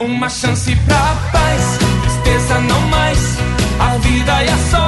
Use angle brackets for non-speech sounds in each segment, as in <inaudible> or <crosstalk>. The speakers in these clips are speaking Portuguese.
Uma chance pra paz, tristeza não mais. A vida sorte só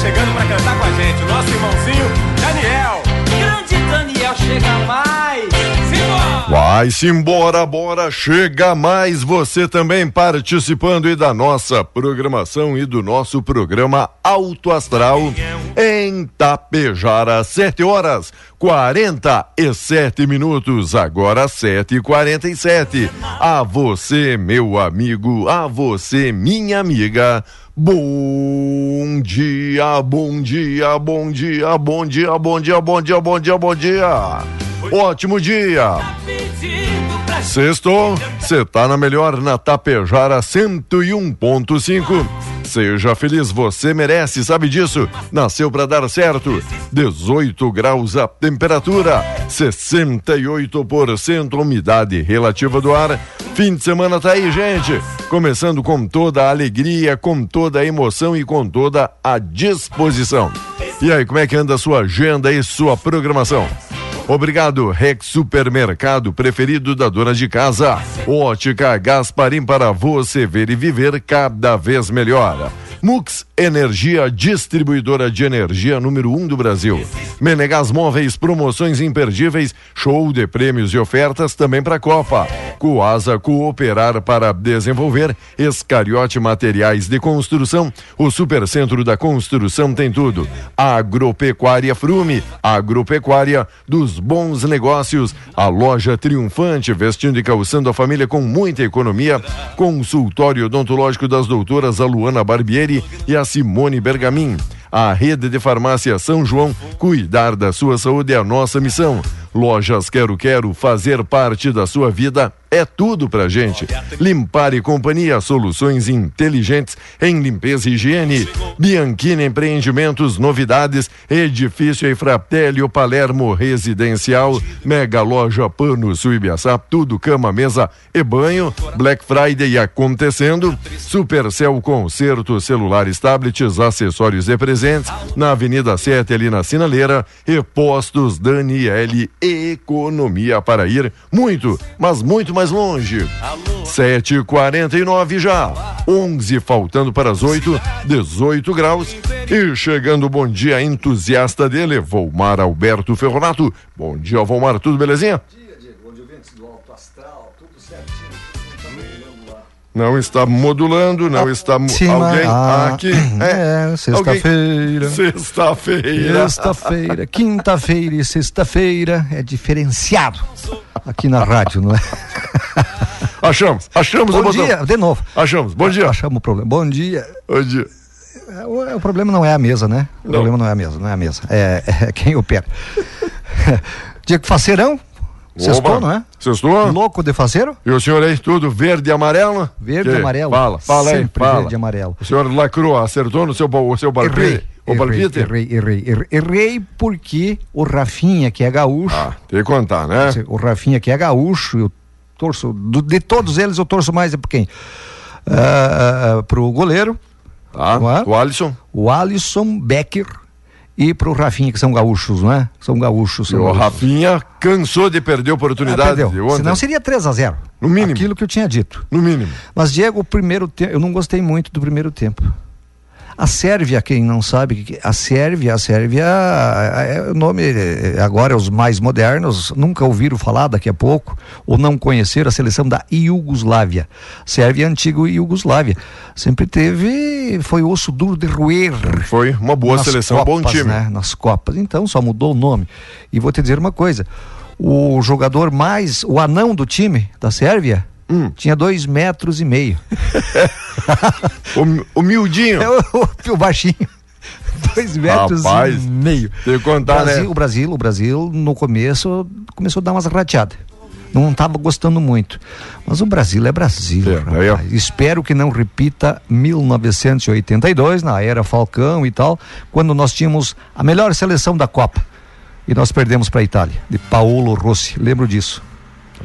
chegando pra cantar com a gente. O nosso irmãozinho, Daniel. Grande Daniel chega mais. Vai se embora, bora, chega mais você também participando e da nossa programação e do nosso programa Alto Astral em Tapejara, 7 horas 47 minutos, agora 7 e 47 A você, meu amigo, a você, minha amiga. Bom dia, bom dia, bom dia, bom dia, bom dia, bom dia, bom dia, bom dia. Ótimo dia. Pedindo pra Sexto, você tá na melhor na Tapejara 101.5. Seja feliz, você merece, sabe disso? Nasceu pra dar certo. 18 graus a temperatura, 68% umidade relativa do ar. Fim de semana tá aí, gente. Começando com toda a alegria, com toda a emoção e com toda a disposição. E aí, como é que anda a sua agenda e sua programação? Obrigado, Rex Supermercado preferido da dona de casa. Ótica Gasparim para você ver e viver cada vez melhor. Mux Energia, distribuidora de energia número 1 um do Brasil. Menegas Móveis, promoções imperdíveis, show de prêmios e ofertas também para a Copa. Coasa Cooperar para desenvolver, Escariote Materiais de Construção, o Supercentro da Construção tem tudo. Agropecuária Frume, agropecuária dos bons negócios, a loja triunfante, vestindo e calçando a família com muita economia, consultório odontológico das doutoras Aluana Barbieri e a Simone Bergamin. A rede de farmácia São João, cuidar da sua saúde é a nossa missão. Lojas Quero Quero, fazer parte da sua vida é tudo pra gente. Limpar e Companhia, soluções inteligentes em limpeza e higiene. Bianchini Empreendimentos, novidades, edifício Efratelli, Palermo Residencial, Mega Loja Pano Suibiaçá, tudo cama, mesa e banho. Black Friday acontecendo. Supercell Concerto, celulares, tablets, acessórios e presentes. Na Avenida 7, ali na Sinaleira. E postos Daniele Economia para ir muito, mas muito mais longe. 7h49 já. 11 faltando para as 8, 18 graus. E chegando o bom dia entusiasta dele, Volmar Alberto Ferronato. Bom dia, Volmar, tudo belezinha? Não está modulando, não está alguém ah, aqui. <clears throat> é, sexta-feira. Sexta-feira. Sexta-feira, quinta-feira e sexta-feira é diferenciado aqui na rádio, não é? <laughs> Achamos, achamos o Bom botão. dia, de novo. Achamos, bom dia. Achamos o problema. Bom dia. Bom dia. É, O, o problema não é a mesa, né? O Não. problema não é a mesa, não é a mesa. É, é quem opera. <laughs> Diego Faceirão, sextou, não é? Sextou? Louco de faceiro? E o senhor aí, tudo verde e amarelo? Verde e amarelo. Fala, fala aí, Sempre fala. verde e amarelo. O senhor lacrou, acertou no seu, o seu palpite? Errei, O errei, errei, errei, errei, errei porque o Rafinha, que é gaúcho, Ah, tem que contar, né? o Rafinha, que é gaúcho, eu torço, de todos eles eu torço mais é por quem? Ah, ah, pro goleiro, Tá, é? o Alisson. o Alisson Becker e pro Rafinha, que são gaúchos, não é? São gaúchos. São o gaúchos. Rafinha cansou de perder a Ah, oportunidade perdeu. Senão seria 3 a 0 No mínimo. Aquilo que eu tinha dito. No mínimo. Mas, Diego, o primeiro tempo, eu não gostei muito do primeiro tempo. A Sérvia, quem não sabe, que- a Sérvia, a Sérvia, é o nome, é, agora os mais modernos, nunca ouviram falar daqui a pouco, ou não conheceram a seleção da Iugoslávia. Sérvia é a antiga Iugoslávia. Sempre teve, foi osso duro de roer. Foi uma boa seleção, bom Copas, time. Né? Nas Copas. Então, só mudou o nome. E vou te dizer uma coisa: o jogador mais, o anão do time da Sérvia, Hum. tinha dois metros e meio. <laughs> O, o miudinho. É o, o, o baixinho. Dois metros Rapaz, e meio. tem que contar, Brasil, né? O Brasil, o Brasil, no começo, começou a dar umas rateadas. Não estava gostando muito. Mas o Brasil é Brasil. É, rapaz. Espero que não repita 1982, na era Falcão e tal, quando nós tínhamos a melhor seleção da Copa. E nós perdemos para a Itália, de Paolo Rossi. Lembro disso.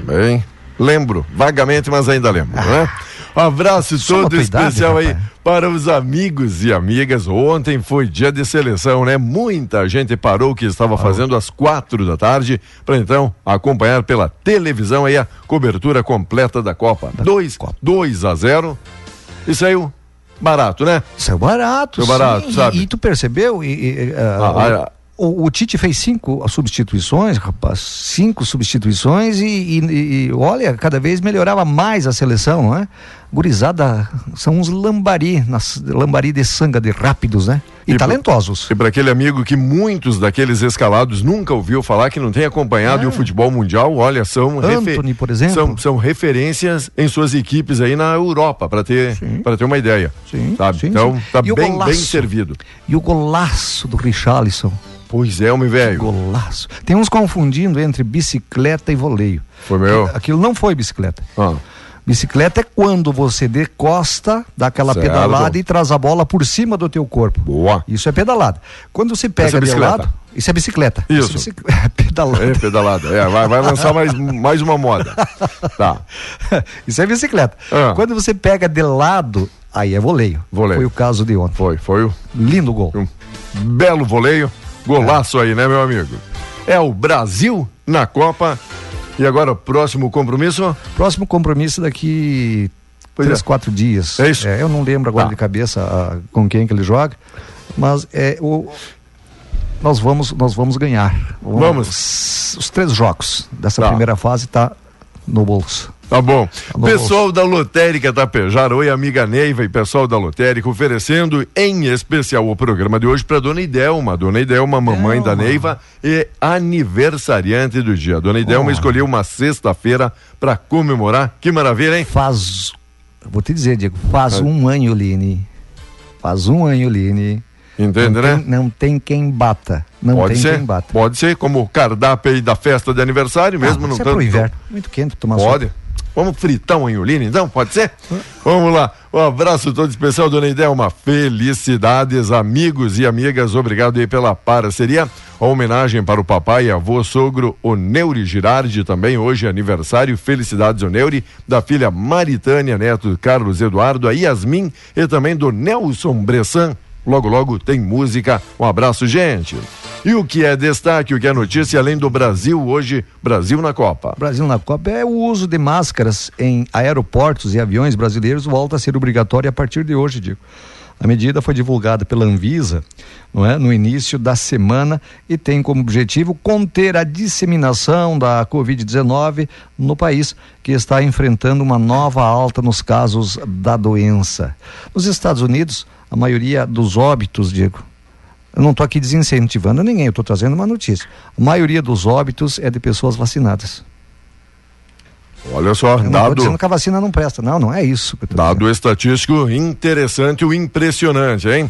Bem, lembro, vagamente, mas ainda lembro, né? Um <laughs> abraço Só todo idade, especial aí rapaz. para os amigos e amigas. Ontem foi dia de seleção, né? Muita gente parou o que estava fazendo às quatro da tarde para então acompanhar pela televisão aí a cobertura completa da Copa. 2 Copa. 2 a 0 e saiu barato, né? É barato. É barato, sim. sabe? E, e tu percebeu? E, e, ah, Ah, ah, o, o Tite fez cinco substituições, rapaz. Cinco substituições e, e- e, olha, cada vez melhorava mais a seleção, não é? Gurizada, são uns lambari, nas, lambari de sanga, de rápidos, né? E, E talentosos. E para aquele amigo que muitos daqueles escalados nunca ouviu falar, que não tem acompanhado É. o futebol mundial, olha, são, Anthony, por exemplo. são, são referências em suas equipes aí na Europa, para ter, pra ter uma ideia. Sim, sabe? sim, então, sim. tá bem, golaço? bem servido. E o golaço do Richarlison. Pois é, homem velho. Golaço. Tem uns confundindo entre bicicleta e voleio. Foi meu. Aquilo não foi bicicleta. Ah, Bicicleta é quando você decosta, dá aquela Certo. pedalada e traz a bola por cima do teu corpo. boa. Isso é pedalada. Quando você pega Essa é de lado, isso é bicicleta. Isso. é bicic- <laughs> é pedalada. É, pedalada. É, vai, vai lançar mais, mais uma moda. Tá. <laughs> isso é bicicleta. Ah. Quando você pega de lado, aí é voleio. Voleio. Foi o caso de ontem. Foi, foi o Lindo gol. um belo voleio. Golaço aí, né, meu amigo? É o Brasil na Copa. E agora, o próximo compromisso? Próximo compromisso daqui Pois três, é. quatro dias. É isso? eu não lembro agora Tá. de cabeça ah, com quem que ele joga, mas é o nós vamos nós vamos ganhar. Vamos. Os três jogos dessa Tá. primeira fase tá no bolso. Tá bom. no Pessoal da Lotérica Tapejara, oi amiga Neiva e pessoal da Lotérica oferecendo em especial o programa de hoje para Dona Idelma. Dona Idelma, mamãe da Idelma. Neiva e aniversariante do dia. Dona Idelma Oh. escolheu uma sexta-feira para comemorar. Que maravilha, hein? Faz, vou te dizer, Diego, faz um ano, Line. Faz um ano, Line, Entende, não né? Tem, não tem quem bata. Não pode tem ser, quem bata. pode ser, como o cardápio aí da festa de aniversário, mesmo ah, não é tanto. pro inverno. Muito quente tomar Pode. sopa. Vamos fritar um anholino, então? Pode ser? Vamos lá. Um abraço todo especial, dona Idelma. Felicidades, amigos e amigas. Obrigado aí pela parceria. A homenagem para o papai e avô sogro Oneuri Girardi, também hoje é aniversário. Felicidades, Oneuri, da filha Maritânia, neto Carlos Eduardo, a Yasmin e também do Nelson Bressan. Logo, logo tem música. Um abraço, gente. E o que é destaque, o que é notícia, além do Brasil, hoje, Brasil na Copa. Brasil na Copa é o uso de máscaras em aeroportos e aviões brasileiros volta a ser obrigatório a partir de hoje, Diego. A medida foi divulgada pela Anvisa não é, no início da semana e tem como objetivo conter a disseminação da Covid-19 no país, que está enfrentando uma nova alta nos casos da doença. Nos Estados Unidos, a maioria dos óbitos, Diego, eu não estou aqui desincentivando ninguém, eu estou trazendo uma notícia. A maioria dos óbitos é de pessoas vacinadas. Olha só, Eu dado. que a vacina não presta. Não, não é isso. Dado dizendo. estatístico interessante e impressionante, hein?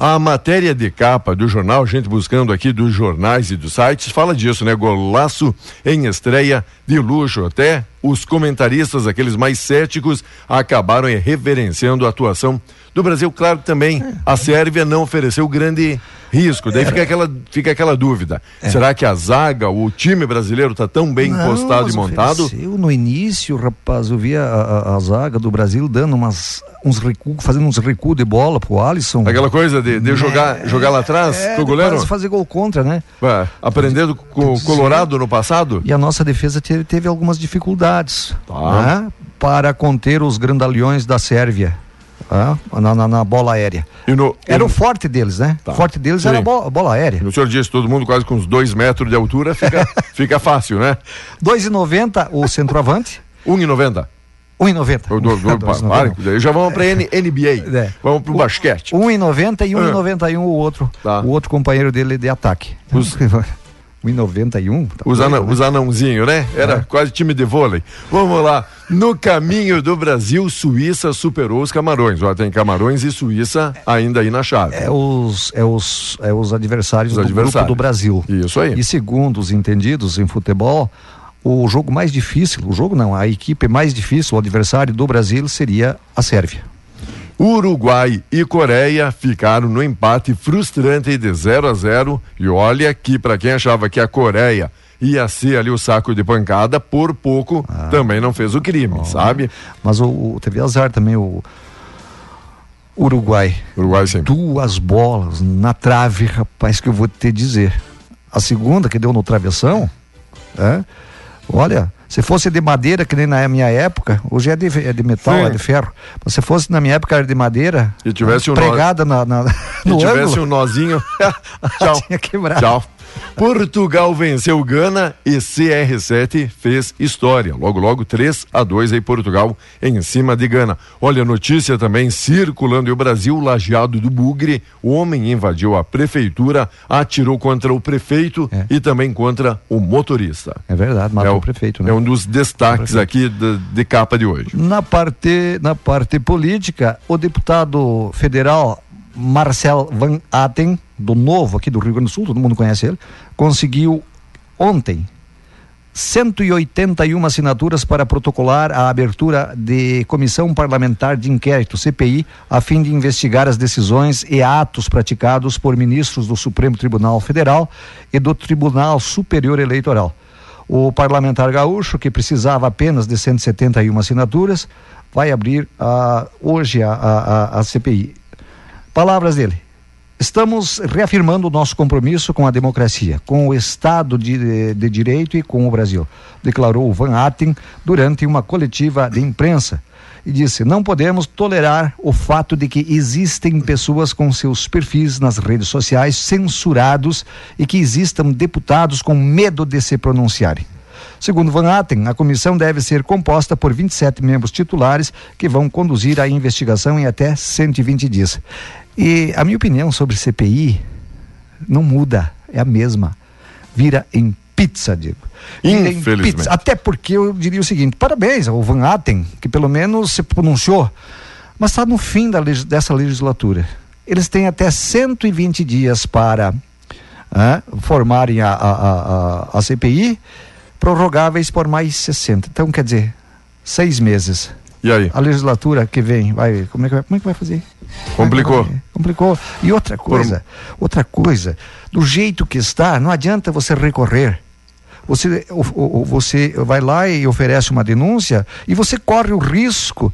A matéria de capa do jornal, gente buscando aqui dos jornais e dos sites, fala disso, né? Golaço em estreia de luxo. Até os comentaristas, aqueles mais céticos, acabaram reverenciando a atuação do Brasil. Claro que também a Sérvia não ofereceu grande risco. Daí fica aquela, fica aquela dúvida. Será que a zaga, o time brasileiro está tão bem Não, mas e montado? ofereceu no início, rapaz, eu via a, a- a zaga do Brasil dando umas, uns recuos, fazendo uns recuos de bola pro Alisson. Aquela coisa de, de jogar, jogar lá atrás, é, pro goleiro? fazer gol contra, né? Ué, aprendendo com o Colorado no passado? E a nossa defesa teve, teve algumas dificuldades Tá. né? para conter os grandalhões da Sérvia tá? na, na- na bola aérea. E no, Era e o forte deles, né? Tá. O forte deles Sim. era a bola, bola aérea. no senhor disse, todo mundo quase com uns dois metros de altura, fica, <laughs> fica fácil, né? 2,90 o centroavante, 1,90. 1,90. Eu dou- dou- <laughs> pa- para, daí já vamos pra N- NBA. <laughs> É. Vamos pro basquete. 1,90 e 1,91 o outro. Tá. O outro companheiro dele de ataque. Os- 1,91. Tá Os, anão, né? os anãozinhos, né? Era É. quase time de vôlei. Vamos lá. No caminho do Brasil, Suíça superou os Camarões. Ó, tem Camarões e Suíça ainda aí na chave. É os, é os, é os adversários Os do adversários. grupo do Brasil. Isso aí. E segundo os entendidos em futebol, o jogo mais difícil, o jogo não, a equipe mais difícil, o adversário do Brasil seria a Sérvia. Uruguai e Coreia ficaram no empate frustrante de 0 a 0 e olha que para quem achava que a Coreia ia ser ali o saco de pancada, por pouco Ah. também não fez o crime, sabe? Mas o, o- teve azar também o Uruguai. Uruguai sempre. Duas bolas na trave, rapaz, que eu vou te dizer. A segunda que deu no travessão, é, olha, se fosse de madeira, que nem na minha época, hoje é de, é de metal, Sim. é de ferro. Mas se fosse na minha época era de madeira, E tivesse um nó- pregada na, na, Se no tivesse ângulo, um nozinho. <laughs> Tchau. tinha quebrado. Tchau. Portugal venceu Gana e CR7 fez história. Logo, logo, 3 a 2 aí Portugal em cima de Gana. Olha, notícia também circulando e o Brasil, lajeado do Bugre. O homem invadiu a prefeitura, atirou contra o prefeito É. e também contra o motorista. É verdade, matou é o, prefeito, né? É um dos destaques aqui de, de capa de hoje. Na parte, na parte política, o deputado federal Marcel Van Aten, do Novo, aqui do Rio Grande do Sul, todo mundo conhece ele, conseguiu ontem 181 assinaturas para protocolar a abertura de comissão parlamentar de inquérito, CPI, a fim de investigar as decisões e atos praticados por ministros do Supremo Tribunal Federal e do Tribunal Superior Eleitoral. O parlamentar gaúcho, que precisava apenas de 171 assinaturas, vai abrir ah, hoje a, a, a- a CPI. Palavras dele. Estamos reafirmando o nosso compromisso com a democracia, com o Estado de, de Direito e com o Brasil, declarou Van Atten durante uma coletiva de imprensa. E disse: não podemos tolerar o fato de que existem pessoas com seus perfis nas redes sociais censurados e que existam deputados com medo de se pronunciarem. Segundo Van Atten, a comissão deve ser composta por 27 membros titulares que vão conduzir a investigação em até 120 dias. E a minha opinião sobre CPI não muda, é a mesma. Vira em pizza, digo. Infelizmente. pizza. Até porque eu diria o seguinte: parabéns ao Van Atten, que pelo menos se pronunciou, mas está no fim da dessa legislatura. eles têm até 120 dias para ah, formarem a, a, a, a CPI, prorrogáveis por mais 60. Então, quer dizer, seis meses. E aí? A legislatura que vem, vai, como é que vai, como é que vai fazer? Complicou. Vai, complicou. E outra coisa, por... outra coisa, do jeito que está, não adianta você recorrer. Você, o, o, você vai lá e oferece uma denúncia e você corre o risco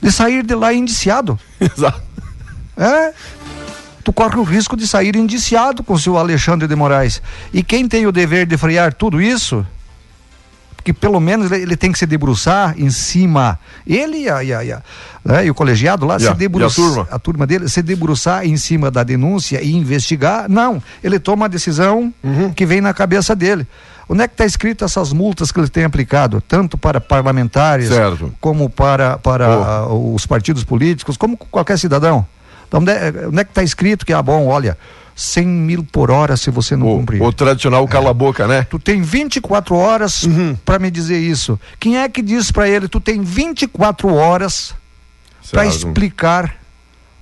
de sair de lá indiciado. <laughs> Exato. É? Tu corre o risco de sair indiciado com o seu Alexandre de Moraes. E quem tem o dever de frear tudo isso que pelo menos ele, ele, tem que se debruçar em cima. Ele e, a, e, a, e, a, né, e o colegiado lá, e se debruçar. A turma? a turma dele, se debruçar em cima da denúncia e investigar. Não. Ele toma a decisão uhum. que vem na cabeça dele. Onde é que está escrito essas multas que ele tem aplicado, tanto para parlamentares, certo. como para, para oh. os partidos políticos, como qualquer cidadão? Então, onde é, onde é que está escrito que, ah, bom, olha, 100 mil por hora se você não o, cumprir. O tradicional cala-boca, né? Tu tem 24 horas uhum. para me dizer isso. Quem é que diz para ele, tu tem 24 horas para explicar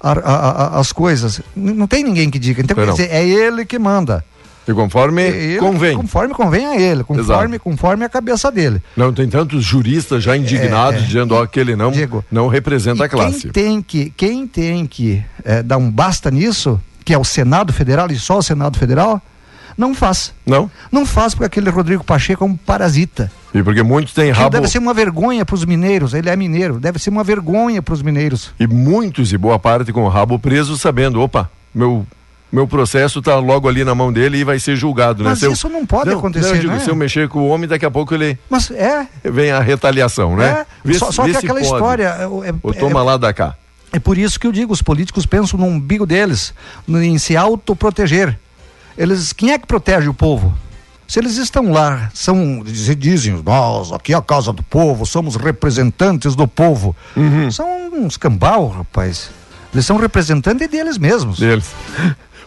a, a, a, as coisas? Não tem ninguém que diga. Então, quer dizer, é ele que manda. E conforme ele, convém. Conforme convém a ele, conforme, conforme a cabeça dele. Não, tem tantos juristas já indignados É, é. dizendo ó, que ele não, Diego, não representa a classe. Quem tem que, quem tem que é, dar um basta nisso, que é o Senado Federal e só o Senado Federal, não faz. Não? Não faz porque aquele Rodrigo Pacheco é um parasita. E porque muitos têm rabo. Deve ser uma vergonha para os mineiros. Ele é mineiro. Deve ser uma vergonha para os mineiros. E muitos, e boa parte, com o rabo preso, sabendo, opa, meu. Meu processo está logo ali na mão dele e vai ser julgado, né? Mas eu- isso não pode Não, acontecer, não, eu digo, né? se eu mexer com o homem, daqui a pouco ele Mas é. vem a retaliação, né? é. Vê só se- só vê que aquela pode. história. É, é- Ou toma lá da cá. É por isso que eu digo: os políticos pensam no umbigo deles, em se autoproteger. Eles, quem é que protege o povo? Se eles estão lá, são, dizem, nós, aqui é a casa do povo, somos representantes do povo. Uhum. São uns cambal, rapaz. Eles são representantes deles mesmos. deles.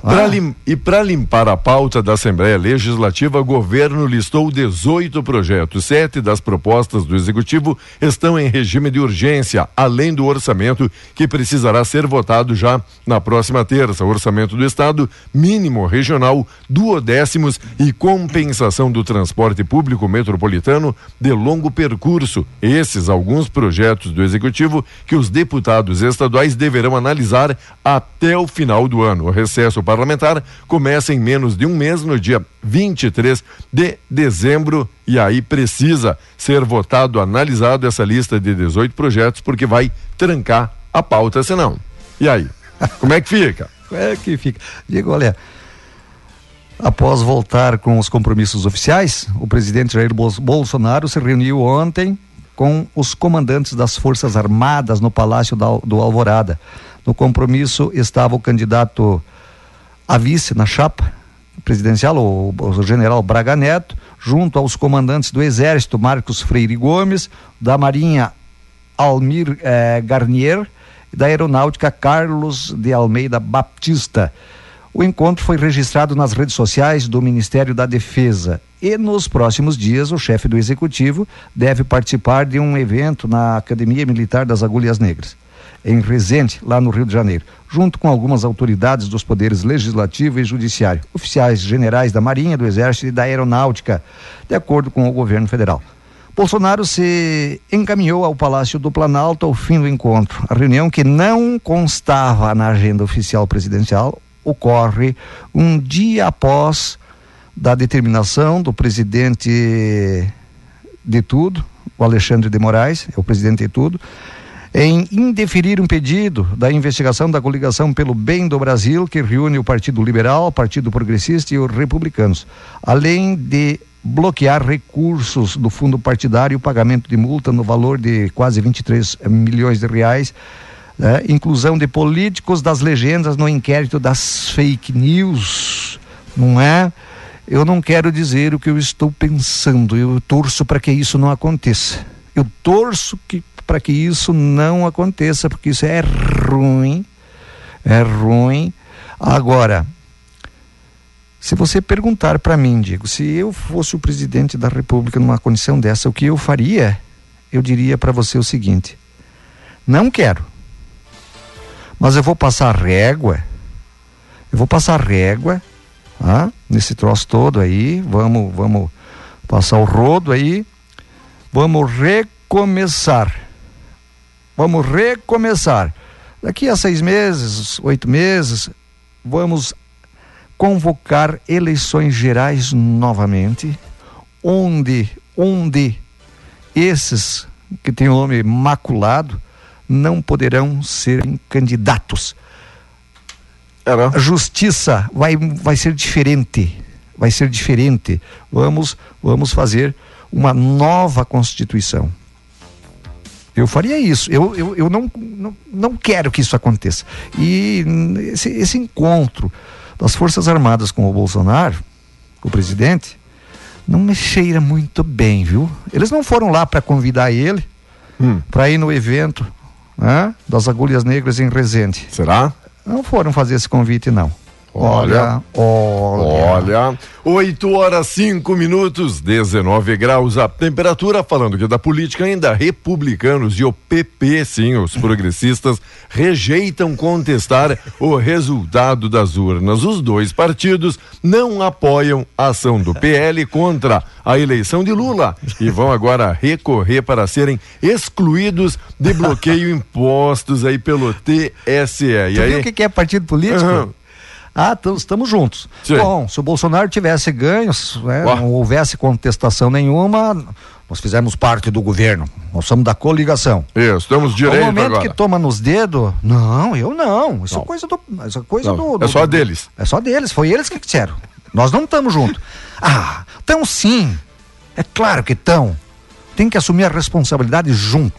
Ah. Lim- E para limpar a pauta da Assembleia Legislativa, o governo listou 18 projetos. Sete das propostas do Executivo estão em regime de urgência, além do orçamento que precisará ser votado já na próxima terça. Orçamento do Estado, mínimo regional, duodécimos e compensação do transporte público metropolitano de longo percurso. Esses alguns projetos do Executivo que os deputados estaduais deverão analisar até o final do ano. O recesso parlamentar começa em menos de um mês, no dia 23 de dezembro, e aí precisa ser votado, analisado essa lista de 18 projetos, porque vai trancar a pauta, senão. E aí? Como é que fica? <laughs> É que fica. Diego, olha, após voltar com os compromissos oficiais, o presidente Jair Bol- Bolsonaro se reuniu ontem com os comandantes das Forças Armadas no Palácio do Alvorada. No compromisso estava o candidato a vice na chapa presidencial, o, o general Braga Neto, junto aos comandantes do Exército, Marcos Freire Gomes, da Marinha, Almir eh, Garnier, e da Aeronáutica, Carlos de Almeida Baptista. O encontro foi registrado nas redes sociais do Ministério da Defesa. E nos próximos dias, o chefe do executivo deve participar de um evento na Academia Militar das Agulhas Negras, em Resende, lá no Rio de Janeiro, junto com algumas autoridades dos poderes legislativo e judiciário, oficiais generais da Marinha, do Exército e da Aeronáutica, de acordo com o governo federal. Bolsonaro se encaminhou ao Palácio do Planalto ao fim do encontro. A reunião, que não constava na agenda oficial presidencial, ocorre um dia após da determinação do presidente de tudo, o Alexandre de Moraes, é o presidente de tudo, em indeferir um pedido da investigação da coligação pelo bem do Brasil, que reúne o Partido Liberal, o Partido Progressista e os Republicanos, além de bloquear recursos do fundo partidário e o pagamento de multa no valor de quase 23 milhões de reais, né? inclusão de políticos das legendas no inquérito das fake news, não é? Eu não quero dizer o que eu estou pensando, eu torço para que isso não aconteça. Eu torço que para que isso não aconteça, porque isso é ruim, é ruim. Agora, se você perguntar para mim, Diego, se eu fosse o presidente da República numa condição dessa, o que eu faria? Eu diria para você o seguinte: não quero. Mas eu vou passar régua. Eu vou passar régua, nesse troço todo aí. Vamos, vamos passar o rodo aí. Vamos recomeçar. Vamos recomeçar. Daqui a seis meses, oito meses, vamos convocar eleições gerais novamente, onde, onde esses que têm o nome maculado não poderão ser candidatos. Era. A justiça vai, vai ser diferente. Vai ser diferente. Vamos, vamos fazer uma nova Constituição. Eu faria isso. Eu, eu, eu não, não, não quero que isso aconteça. E esse, esse encontro das Forças Armadas com o Bolsonaro, o presidente, não me cheira muito bem, viu? Eles não foram lá para convidar ele Hum. para ir no evento né, das Agulhas Negras em Resende. Será? Não foram fazer esse convite, não. Olha. olha. Olha, 8 horas 5 minutos, 19 graus a temperatura. Falando que da política ainda, republicanos e o PP, sim, os progressistas, rejeitam contestar o resultado das urnas. Os dois partidos não apoiam a ação do PL contra a eleição de Lula e vão agora recorrer para serem excluídos de bloqueio impostos aí pelo TSE. E Tu aí, viu o que, é partido político? Aham. Ah, tam- estamos juntos. Sim. Bom, se o Bolsonaro tivesse ganho, se, né, não houvesse contestação nenhuma, nós fizemos parte do governo. Nós somos da coligação. Isso, No direito momento agora. que toma nos dedos, não, eu não. Isso Não. é coisa do. Isso é coisa Não, do, do- é só deles. É só deles. Foi eles que disseram. Nós não estamos juntos. <laughs> Ah, então sim. É claro que estão. Tem que assumir a responsabilidade junto.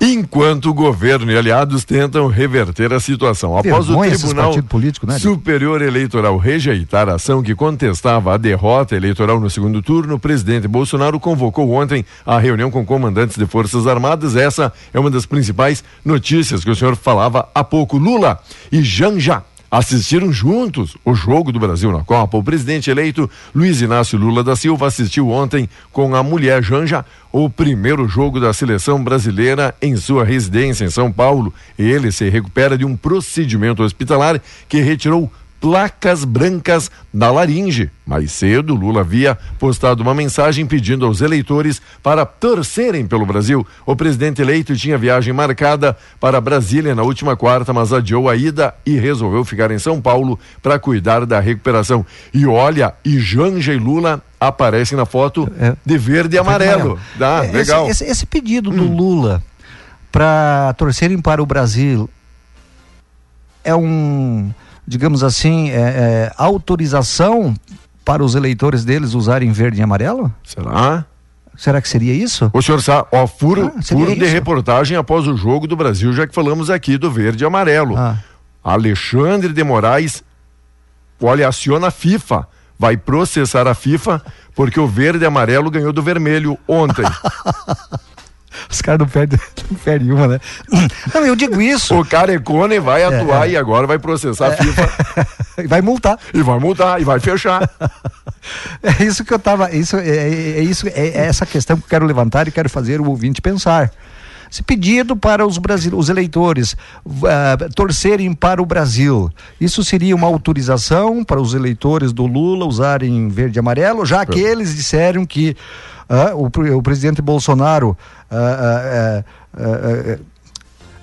Enquanto o governo e aliados tentam reverter a situação. Após Vergonha o Tribunal políticos, né? Superior Eleitoral rejeitar a ação que contestava a derrota eleitoral no segundo turno, o presidente Bolsonaro convocou ontem a reunião com comandantes de Forças Armadas. Essa é uma das principais notícias que o senhor falava há pouco. Lula e Janja assistiram juntos o jogo do Brasil na Copa. O presidente eleito Luiz Inácio Lula da Silva assistiu ontem com a mulher Janja o primeiro jogo da seleção brasileira em sua residência em São Paulo. Ele se recupera de um procedimento hospitalar que retirou placas brancas da laringe. Mais cedo, Lula havia postado uma mensagem pedindo aos eleitores para torcerem pelo Brasil. O presidente eleito tinha viagem marcada para Brasília na última quarta, mas adiou a ida e resolveu ficar em São Paulo para cuidar da recuperação. E olha, e Janja e Lula aparecem na foto É. de verde e amarelo. Ah, É, legal. Hum. Esse, esse- esse pedido do Lula para torcerem para o Brasil é um, digamos assim, é, é, autorização para os eleitores deles usarem verde e amarelo? Será? Será que seria isso? O senhor sabe, ó, furo, Ah, furo de reportagem após o jogo do Brasil, já que falamos aqui do verde e amarelo. Ah. Alexandre de Moraes, olha, aciona a FIFA. Vai processar a FIFA porque o verde e amarelo ganhou do vermelho ontem. <laughs> Os caras não perdem, <laughs> não perdem uma, né? <coughs> Não, eu digo isso. o Carecone vai atuar e agora vai processar a FIFA <laughs> Vai multar. e vai multar e vai fechar. <laughs> É isso que eu tava. Isso, é, é- é isso, é, é essa questão que eu quero levantar e quero fazer o ouvinte pensar. Esse pedido para os, brasile- os eleitores ah, torcerem para o Brasil. Isso seria uma autorização para os eleitores do Lula usarem verde e amarelo, já que eles disseram que o, o presidente Bolsonaro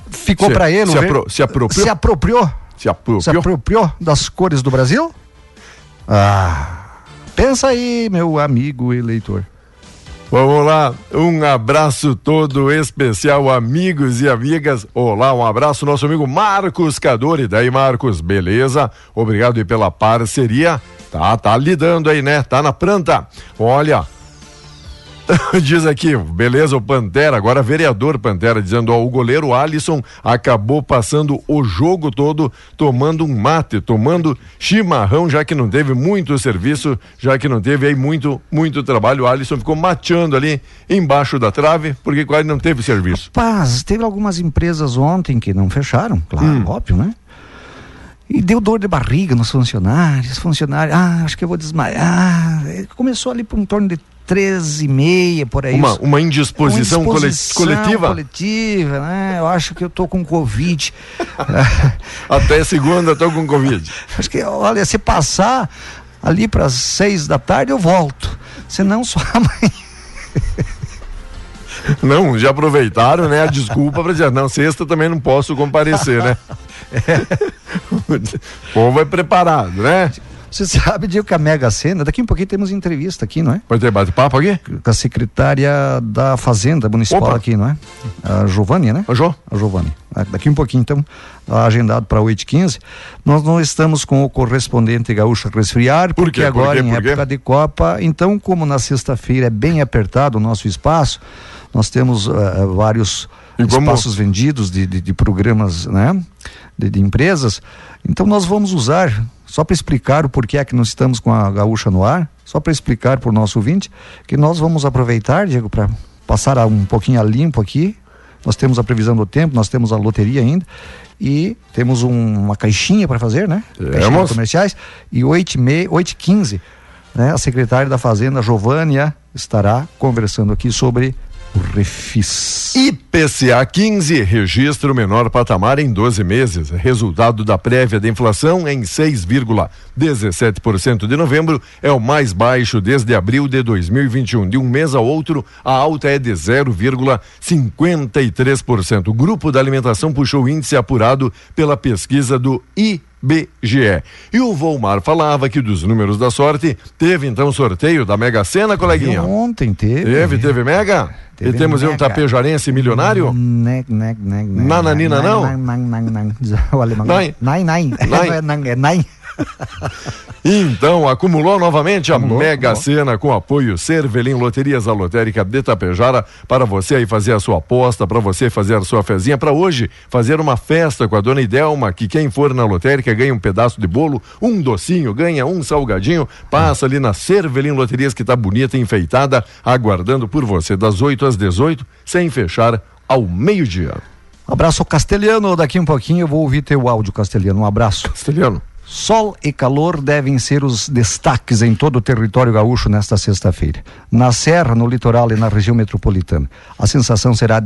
ficou para ele. se apro- se apropriou? Se apropriou Se apropriou. se apropriou das cores do Brasil? Ah, pensa aí, meu amigo eleitor. Vamos lá, um abraço todo especial, amigos e amigas. Olá, um abraço, nosso amigo Marcos Cadori. Daí, Marcos, beleza? Obrigado pela parceria. Tá, tá lidando aí, né? Tá na planta. Olha. <laughs> Diz aqui, beleza, o Pantera, agora vereador Pantera, dizendo, ó, o goleiro Alisson acabou passando o jogo todo tomando um mate, tomando chimarrão, já que não teve muito serviço, já que não teve aí muito, muito trabalho. O Alisson ficou mateando ali embaixo da trave, porque quase não teve serviço. Paz, teve algumas empresas ontem que não fecharam, claro, Hum. óbvio, né? E deu dor de barriga nos funcionários, funcionários, ah, acho que eu vou desmaiar. Começou ali por em torno de 13 e meia, por aí. Uma, uma indisposição, uma indisposição coletiva? coletiva, né? Eu acho que eu tô com Covid. <laughs> Até segunda eu tô com Covid. <laughs> acho que, olha, se passar ali para as seis da tarde eu volto. Senão só <laughs> amanhã. Não, já aproveitaram, né? A desculpa para dizer, não, sexta também não posso comparecer, né? É. O povo é preparado, né? Você <laughs> sabe, Diego, que a Mega Sena, daqui um pouquinho temos entrevista aqui, não é? Vai ter bate-papo aqui? Com a secretária da Fazenda Municipal Opa. aqui, não é? A Giovanni, né? A Jô? A Giovanni. Ah, Daqui um pouquinho, então, agendado para 8h15. Nós não estamos com o correspondente gaúcho resfriar, Por porque? Por agora, quê? em Por época de Copa, então, como na sexta-feira é bem apertado o nosso espaço, nós temos ah, vários espaços vendidos de, de, de programas, né? De, de empresas. Então, nós vamos usar, só para explicar o porquê é que nós estamos com a gaúcha no ar, só para explicar para o nosso ouvinte, que nós vamos aproveitar, Diego, para passar um pouquinho a limpo aqui. Nós temos a previsão do tempo, nós temos a loteria ainda e temos um- uma caixinha para fazer, né? Caixinha Temos. comerciais e 8 e meia, 8 e 15, né? A secretária da Fazenda, Giovânia, estará conversando aqui sobre o refis. IPCA 15 registra o menor patamar em 12 meses. Resultado da prévia da inflação em 6,17% de novembro é o mais baixo desde abril de 2021. De um mês ao outro, a alta é de 0,53%. O grupo da alimentação puxou o índice apurado pela pesquisa do IBGE. E o Volmar falava que dos números da sorte, teve então sorteio da Mega Sena, coleguinha? Ontem teve. Teve, teve Mega? Teve e temos aí um tapejarense milionário? Neg, neg, neg, neg, Nananina, não? neg, neg, neg, neg. O <laughs> Então, acumulou novamente a Acumulou, Mega acumulou. Sena com apoio Cervelim Loterias, a lotérica de Tapejara, para você aí fazer a sua aposta, para você fazer a sua fezinha, para hoje fazer uma festa com a dona Idelma, que quem for na lotérica ganha um pedaço de bolo, um docinho, ganha um salgadinho, passa ali na Cervelim Loterias, que tá bonita, enfeitada, aguardando por você das 8 às 18, sem fechar ao meio-dia. Abraço castelhano. Daqui um pouquinho eu vou ouvir teu áudio castelhano. Um abraço. Castelhano. Sol e calor devem ser os destaques em todo o território gaúcho nesta sexta-feira. Na Serra, no litoral e na região metropolitana. A sensação será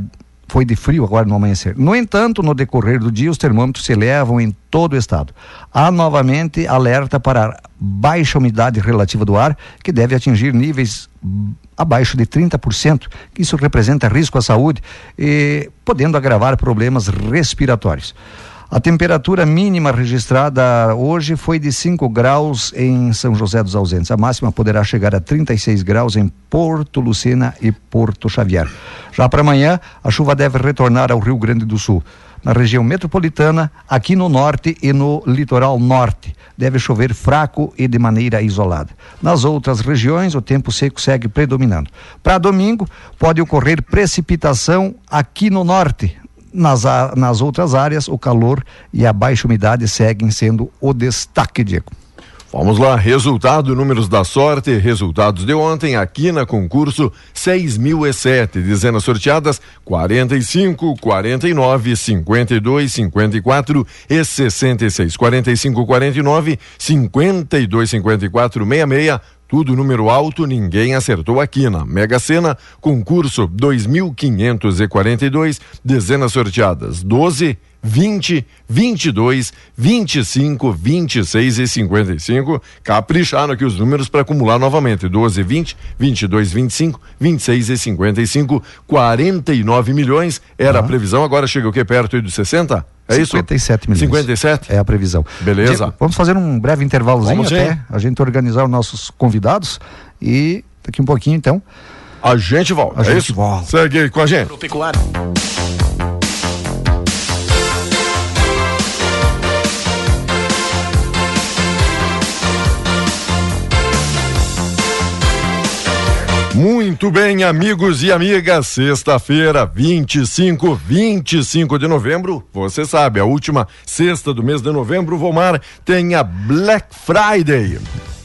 foi de frio agora no amanhecer. No entanto, no decorrer do dia, os termômetros se elevam em todo o estado. Há novamente alerta para baixa umidade relativa do ar, que deve atingir níveis abaixo de 30%, que isso representa risco à saúde, e podendo agravar problemas respiratórios. A temperatura mínima registrada hoje foi de 5 graus em São José dos Ausentes. A máxima poderá chegar a 36 graus em Porto Lucena e Porto Xavier. Já para amanhã, a chuva deve retornar ao Rio Grande do Sul. Na região metropolitana, aqui no norte e no litoral norte, deve chover fraco e de maneira isolada. Nas outras regiões, o tempo seco segue predominando. Para domingo, pode ocorrer precipitação aqui no norte, nas, nas outras áreas, o calor e a baixa umidade seguem sendo o destaque, Diego. Vamos lá, resultado, números da sorte, resultados de ontem, aqui na concurso 6007, dezenas sorteadas 45, 49, 52, 54 e 66. 45, 49, 52, 54, 66. Tudo número alto, ninguém acertou aqui na Mega Sena, concurso 2542, dezenas sorteadas. 12, 20, 22, 25, 26 e 55. Capricharam aqui os números para acumular novamente: 12, 20, 22, 25, 26 e 55. 49 milhões era a previsão, agora chega o que? Perto aí dos 60? É isso? 57 milhões. 57? É a previsão. Beleza. Diego, vamos fazer um breve intervalozinho Vamos sim. até a gente organizar os nossos convidados e daqui um pouquinho então. A gente volta. A é gente isso? volta. Segue aí com a gente. Agropecuária. Muito bem, amigos e amigas, sexta-feira, 25, 25 de novembro, você sabe, a última sexta do mês de novembro, o Vomar tem a Black Friday.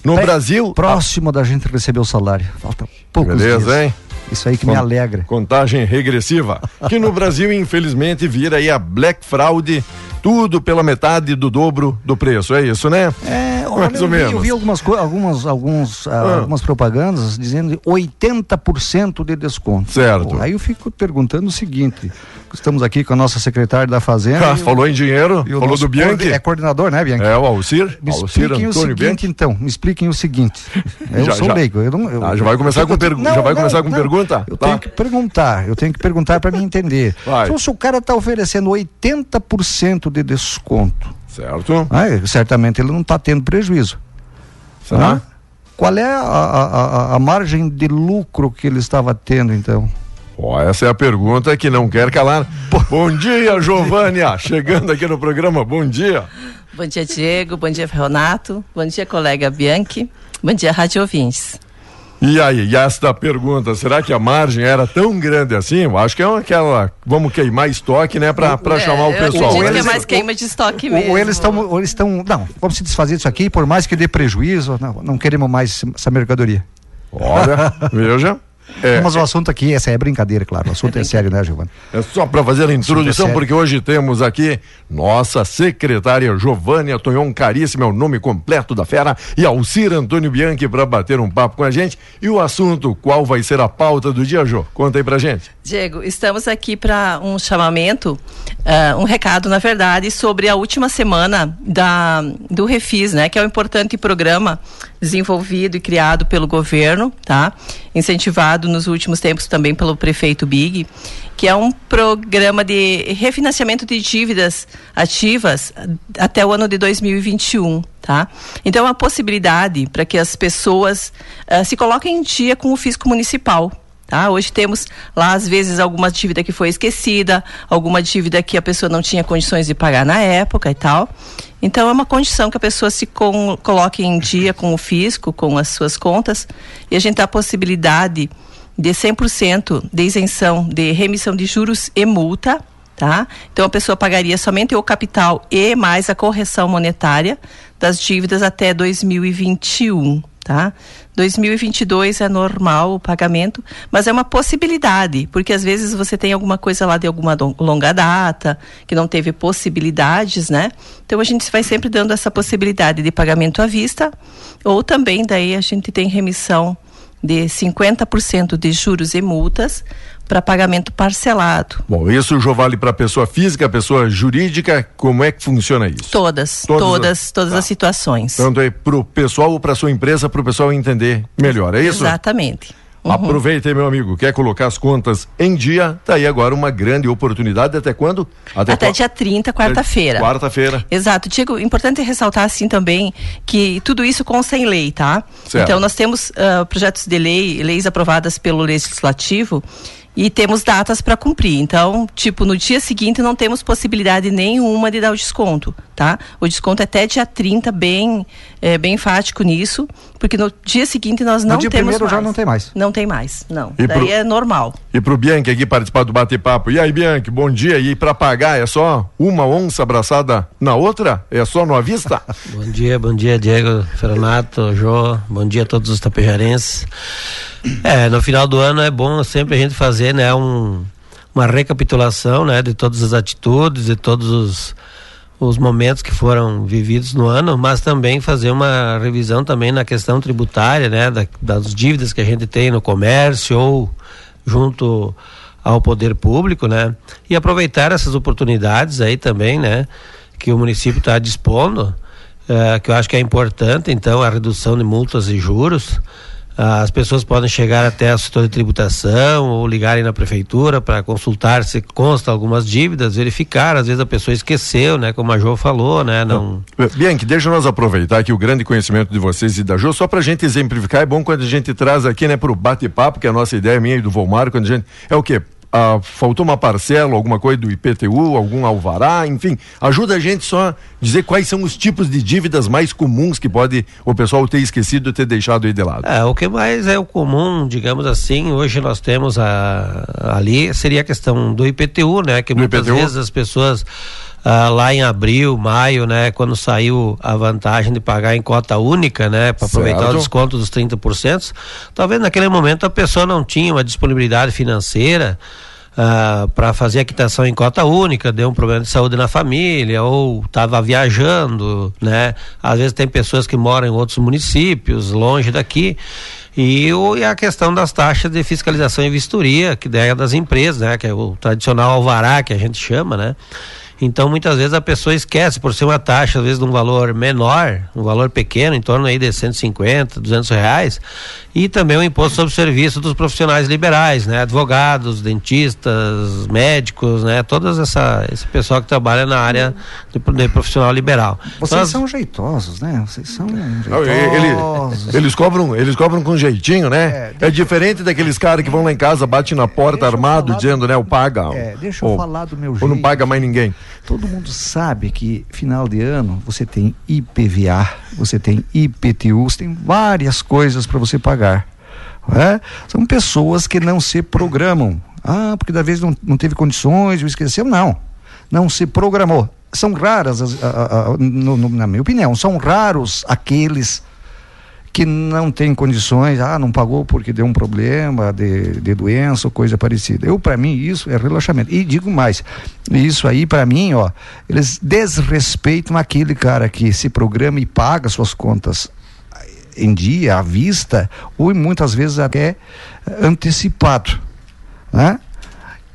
No Bem, Brasil, Próximo da gente receber o salário. Falta poucos Beleza, dias. hein? Isso aí que me alegra. Contagem regressiva. Que no Brasil, <laughs> infelizmente, vira aí a Black Fraud, tudo pela metade do dobro do preço, é isso, né? É, olha, Mais ou eu, vi, menos. eu vi algumas, algumas, alguns, ah, algumas propagandas dizendo 80% de desconto. Certo. Pô, aí eu fico perguntando o seguinte: estamos aqui com a nossa secretária da Fazenda. Ah, o- falou em dinheiro, o falou do Bianchi. É coordenador, né, Bianchi? É o Alcir, Me Alcir expliquem o Antônio seguinte, Bianchi. então. Me expliquem o seguinte. <laughs> Eu Já- sou já. leigo. Eu não, eu- Ah, já vai começar eu- com pergu- não, já vai não, começar com pergunta? Eu Tá. tenho que perguntar. Eu tenho que perguntar para mim entender. Vai. Então, se o cara está oferecendo 80% de desconto, Certo? ah, certamente ele não está tendo prejuízo. Será? Né? Qual é a, a- a- a margem de lucro que ele estava tendo, então? Ó, essa é a pergunta que não quer calar. Bom dia, Giovânia. Chegando aqui no programa, bom dia. Bom dia, Diego. Bom dia, Renato. Bom dia, colega Bianchi. Bom dia, Rádio Ouvintes. E aí, e esta pergunta, será que a margem era tão grande assim? Eu acho que é aquela, vamos queimar estoque, né, pra É, chamar o eu pessoal. acredito que é mais queima de estoque Ou, mesmo. ou eles estão, ou eles estão, não, vamos se desfazer disso aqui, por mais que dê prejuízo, não, não queremos mais essa mercadoria. Olha, <laughs> veja. É, Mas o assunto aqui, essa é brincadeira, claro, o assunto é sério, né, Giovana? É só para fazer a introdução, sério. porque hoje temos aqui nossa secretária Giovânia Tonhon Caríssima, é o nome completo da fera, e Alcir Antônio Bianchi para bater um papo com a gente. E o assunto, qual vai ser a pauta do dia, Jô? Conta aí pra gente. Diego, estamos aqui para um chamamento, ah, um recado, na verdade, sobre a última semana da, do Refis, né? Que é um importante programa desenvolvido e criado pelo governo, tá? Incentivado nos últimos tempos também pelo prefeito Big, que é um programa de refinanciamento de dívidas ativas até o ano de 2021, tá? Então é uma possibilidade para que as pessoas ah, se coloquem em dia com o fisco municipal, Tá? Hoje temos lá, às vezes, alguma dívida que foi esquecida, alguma dívida que a pessoa não tinha condições de pagar na época e tal. Então, é uma condição que a pessoa se com, coloque em dia com o fisco, com as suas contas, e a gente dá a possibilidade de 100% de isenção de remissão de juros e multa. Tá? Então, a pessoa pagaria somente o capital e mais a correção monetária das dívidas até 2021 tá? 2022 é normal o pagamento, mas é uma possibilidade, porque às vezes você tem alguma coisa lá de alguma longa data, que não teve possibilidades, né? Então a gente vai sempre dando essa possibilidade de pagamento à vista, ou também daí a gente tem remissão de 50% de juros e multas para pagamento parcelado. Bom, isso já vale para pessoa física, pessoa jurídica, como é que funciona isso? Todas, Todas todas, as- todas, tá. as situações. Tanto aí pro pessoal ou pra sua empresa, pro pessoal entender melhor, é isso? Exatamente. Uhum. Aproveita aí, meu amigo. Quer colocar as contas em dia? Tá aí agora uma grande oportunidade. Até quando? Até qua- dia 30, quarta-feira. Quarta-feira. Exato. Diego, importante ressaltar assim também que tudo isso consta em lei, tá? Certo. Então nós temos ah, projetos de lei, leis aprovadas pelo legislativo e temos datas para cumprir. Então, tipo, no dia seguinte não temos possibilidade nenhuma de dar o desconto, tá? O desconto é até dia 30, bem, é, bem enfático nisso, porque no dia seguinte nós não dia temos primeiro já mais. não tem mais. Não tem mais, não. E Daí pro- é normal. E pro Bianchi aqui participar do bate-papo. E aí, Bianchi, bom dia. E para pagar é só uma onça abraçada na outra? É só no à vista? <laughs> Bom dia, bom dia, Diego, Fernato, Jô, bom dia a todos os tapejarenses. É, no final do ano é bom sempre a gente fazer, né, um, uma recapitulação, né, de todas as atitudes, de todos os, os momentos que foram vividos no ano, mas também fazer uma revisão também na questão tributária, né, da- das dívidas que a gente tem no comércio ou junto ao poder público, né, e aproveitar essas oportunidades aí também, né, que o município está dispondo, eh, que eu acho que é importante, então, a redução de multas e juros. As pessoas podem chegar até o setor de tributação ou ligarem na prefeitura para consultar se consta algumas dívidas, verificar, às vezes a pessoa esqueceu, né, como a Jo falou, né, não Bianchi, deixa nós aproveitar aqui o grande conhecimento de vocês e da Jô, só pra gente exemplificar, é bom quando a gente traz aqui, né, pro bate-papo, que é a nossa ideia minha e do Volmar, quando a gente, é o quê? Ah, faltou uma parcela, alguma coisa do IPTU, algum alvará, enfim, ajuda a gente só a dizer quais são os tipos de dívidas mais comuns que pode o pessoal ter esquecido, ter deixado aí de lado. É, o que mais é o comum, digamos assim, hoje nós temos a, ali, seria a questão do IPTU, né? Que Do muitas IPTU? vezes as pessoas ah, lá em abril, maio, né? Quando saiu a vantagem de pagar em cota única, né? Para aproveitar o desconto dos 30%, talvez naquele momento a pessoa não tinha uma disponibilidade financeira ah, para fazer a quitação em cota única, deu um problema de saúde na família ou estava viajando, né? Às vezes tem pessoas que moram em outros municípios, longe daqui. E, o, e a questão das taxas de fiscalização e vistoria, que é das empresas, né? Que é o tradicional alvará que a gente chama, né? Então, muitas vezes a pessoa esquece, por ser uma taxa, às vezes, de um valor menor, um valor pequeno, em torno aí de 150, 200 reais, e também o imposto sobre o serviço dos profissionais liberais, né? Advogados, dentistas, médicos, né? Todas essa esse pessoal que trabalha na área de, de profissional liberal. Vocês então, são jeitosos, né? Vocês são jeitosos. Ele, eles cobram, eles cobram com jeitinho, né? É, é diferente daqueles caras que vão lá em casa, bate na porta armado dizendo, né, o paga. É, deixa eu ou, falar do meu jeito. Ou não paga mais ninguém. Todo mundo sabe que final de ano você tem IPVA, você tem IPTU, você tem várias coisas para você pagar. É? São pessoas que não se programam. Ah, porque da vez não, não teve condições, esqueceu. Não. Não se programou. São raras, as, a, a, no, no, na minha opinião, são raros aqueles que não têm condições, ah, não pagou porque deu um problema de, de doença ou coisa parecida. Eu, para mim, isso é relaxamento. E digo mais, isso aí, para mim, ó, eles desrespeitam aquele cara que se programa e paga suas contas em dia, à vista, ou muitas vezes até antecipado. Né?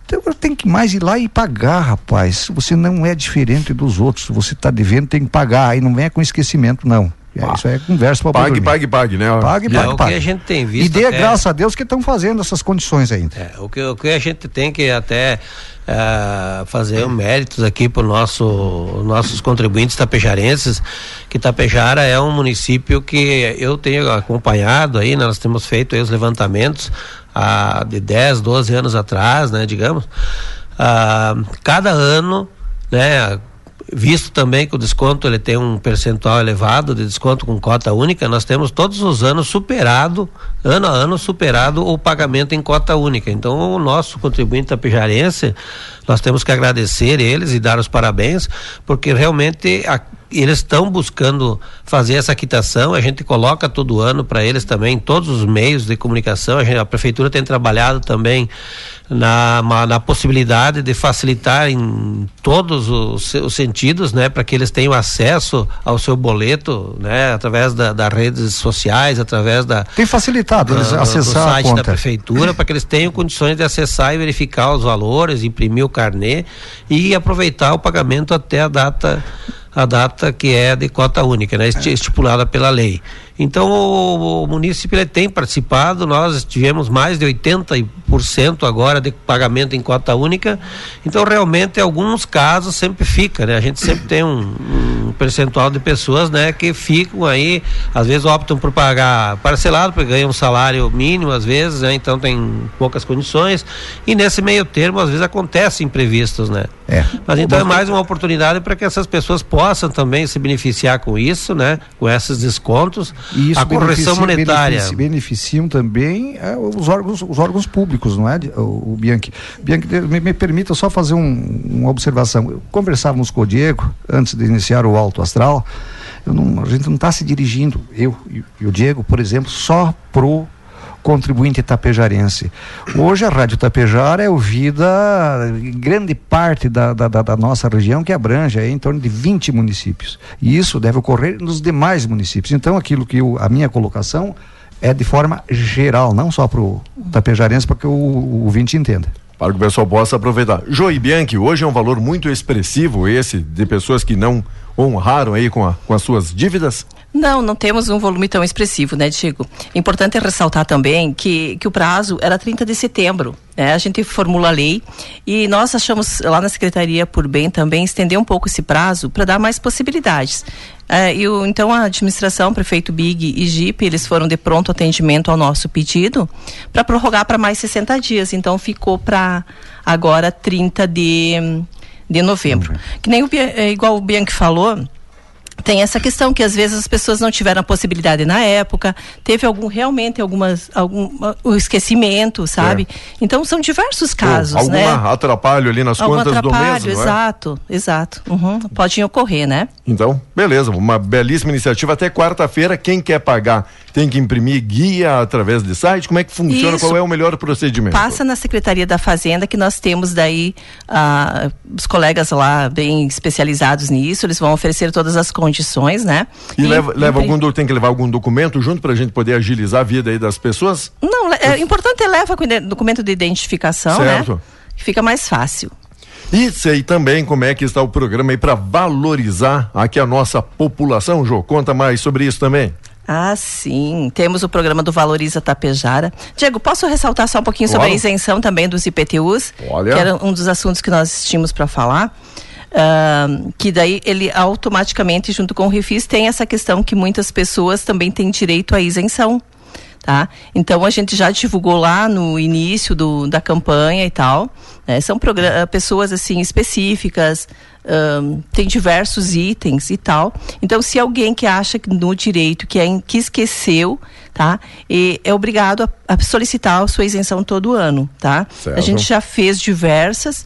Então tem que mais ir lá e pagar, rapaz. Você não é diferente dos outros. Você está devendo, tem que pagar. Aí não venha com esquecimento, não. É, isso é conversa para Pague, pague, pague, né? Pague, pague, é, pague. O que a gente tem visto. E dê até... graças a Deus que estão fazendo essas condições ainda. É, o, que, o que a gente tem que até uh, fazer um méritos aqui para nosso, nossos contribuintes tapejarenses, que Tapejara é um município que eu tenho acompanhado aí, né, nós temos feito os levantamentos uh, de 10, 12 anos atrás, né, digamos. Uh, cada ano, né, visto também que o desconto ele tem um percentual elevado de desconto com cota única, nós temos todos os anos superado, ano a ano superado o pagamento em cota única. Então o nosso contribuinte tapijarense, nós temos que agradecer eles e dar os parabéns, porque realmente a, eles estão buscando fazer essa quitação, a gente coloca todo ano para eles também, todos os meios de comunicação, a, gente, a prefeitura tem trabalhado também na, na possibilidade de facilitar em todos os, os sentidos, né, para que eles tenham acesso ao seu boleto, né, através da, das redes sociais, através da tem facilitado do, eles acessar do site a conta. da prefeitura para que eles tenham condições de acessar e verificar os valores, imprimir o carnê e aproveitar o pagamento até a data a data que é de cota única, né, estipulada pela lei. Então o, o município tem participado, nós tivemos mais de 80% agora de pagamento em cota única. Então realmente alguns casos sempre fica, né? A gente sempre tem um, um percentual de pessoas, né, que ficam aí, às vezes optam por pagar parcelado, porque ganham um salário mínimo às vezes, né? Então tem poucas condições e nesse meio termo às vezes acontecem imprevistos, né? É. Mas então é mais uma oportunidade para que essas pessoas possam também se beneficiar com isso, né? Com esses descontos e isso a correção monetária. Benefici, beneficiam também é, os, órgãos, os órgãos públicos, não é, o, o Bianchi? Bianchi, me, me, permita só fazer um, uma observação. Conversávamos com o Diego antes de iniciar o Alto Astral. Não, a gente não está se dirigindo, eu e, e o Diego, por exemplo, só pro contribuinte tapejarense. Hoje a Rádio Tapejara é ouvida em grande parte da, da, da, nossa região, que abrange em torno de 20 municípios. E isso deve ocorrer nos demais municípios. Então, aquilo que eu, a minha colocação é de forma geral, não só para o tapejarense, para que o, o ouvinte entenda para que o pessoal possa aproveitar. Joey Bianchi, hoje é um valor muito expressivo esse de pessoas que não honraram aí com, a, com as suas dívidas? Não, não temos um volume tão expressivo, né, Diego? Importante ressaltar também que, que o prazo era 30 de setembro. Né? A gente formula a lei e nós achamos lá na Secretaria por Bem também estender um pouco esse prazo para dar mais possibilidades. É, e o, então a administração, prefeito Big e Jeep, eles foram de pronto atendimento ao nosso pedido para prorrogar para mais 60 dias. Então ficou para agora 30 de, de novembro. Que nem o, é, igual o Bianchi falou tem essa questão que às vezes as pessoas não tiveram a possibilidade na época, teve algum realmente algumas algum o esquecimento, sabe? É. Então são diversos casos, Algum né? atrapalho ali nas algum contas atrapalho, do mês, exato, é? exato. Uhum. Pode ocorrer, né? Então, beleza, uma belíssima iniciativa até quarta-feira. Quem quer pagar tem que imprimir guia através de site. Como é que funciona? Isso. Qual é o melhor procedimento? Passa na Secretaria da Fazenda que nós temos daí ah, os colegas lá bem especializados nisso. Eles vão oferecer todas as condições, né? E, e leva, leva algum tem que levar algum documento junto para a gente poder agilizar a vida aí das pessoas? Não, é importante é leva documento de identificação, né? certo. né? Fica mais fácil. E sei também como é que está o programa aí para valorizar aqui a nossa população, Jô. Conta mais sobre isso também. Ah, sim. Temos o programa do Valoriza Tapejara. Diego, posso ressaltar só um pouquinho sobre claro. a isenção também dos IPTUs? Olha. Que era um dos assuntos que nós tínhamos para falar. Uh, que daí ele automaticamente, junto com o Refis, tem essa questão que muitas pessoas também têm direito à isenção. Tá? Então a gente já divulgou lá no início do, da campanha e tal. Né? São pessoas assim específicas, um, tem diversos itens e tal. Então, se alguém que acha que no direito que, é, que esqueceu, tá? E é obrigado a, a solicitar a sua isenção todo ano, tá? Certo. A gente já fez diversas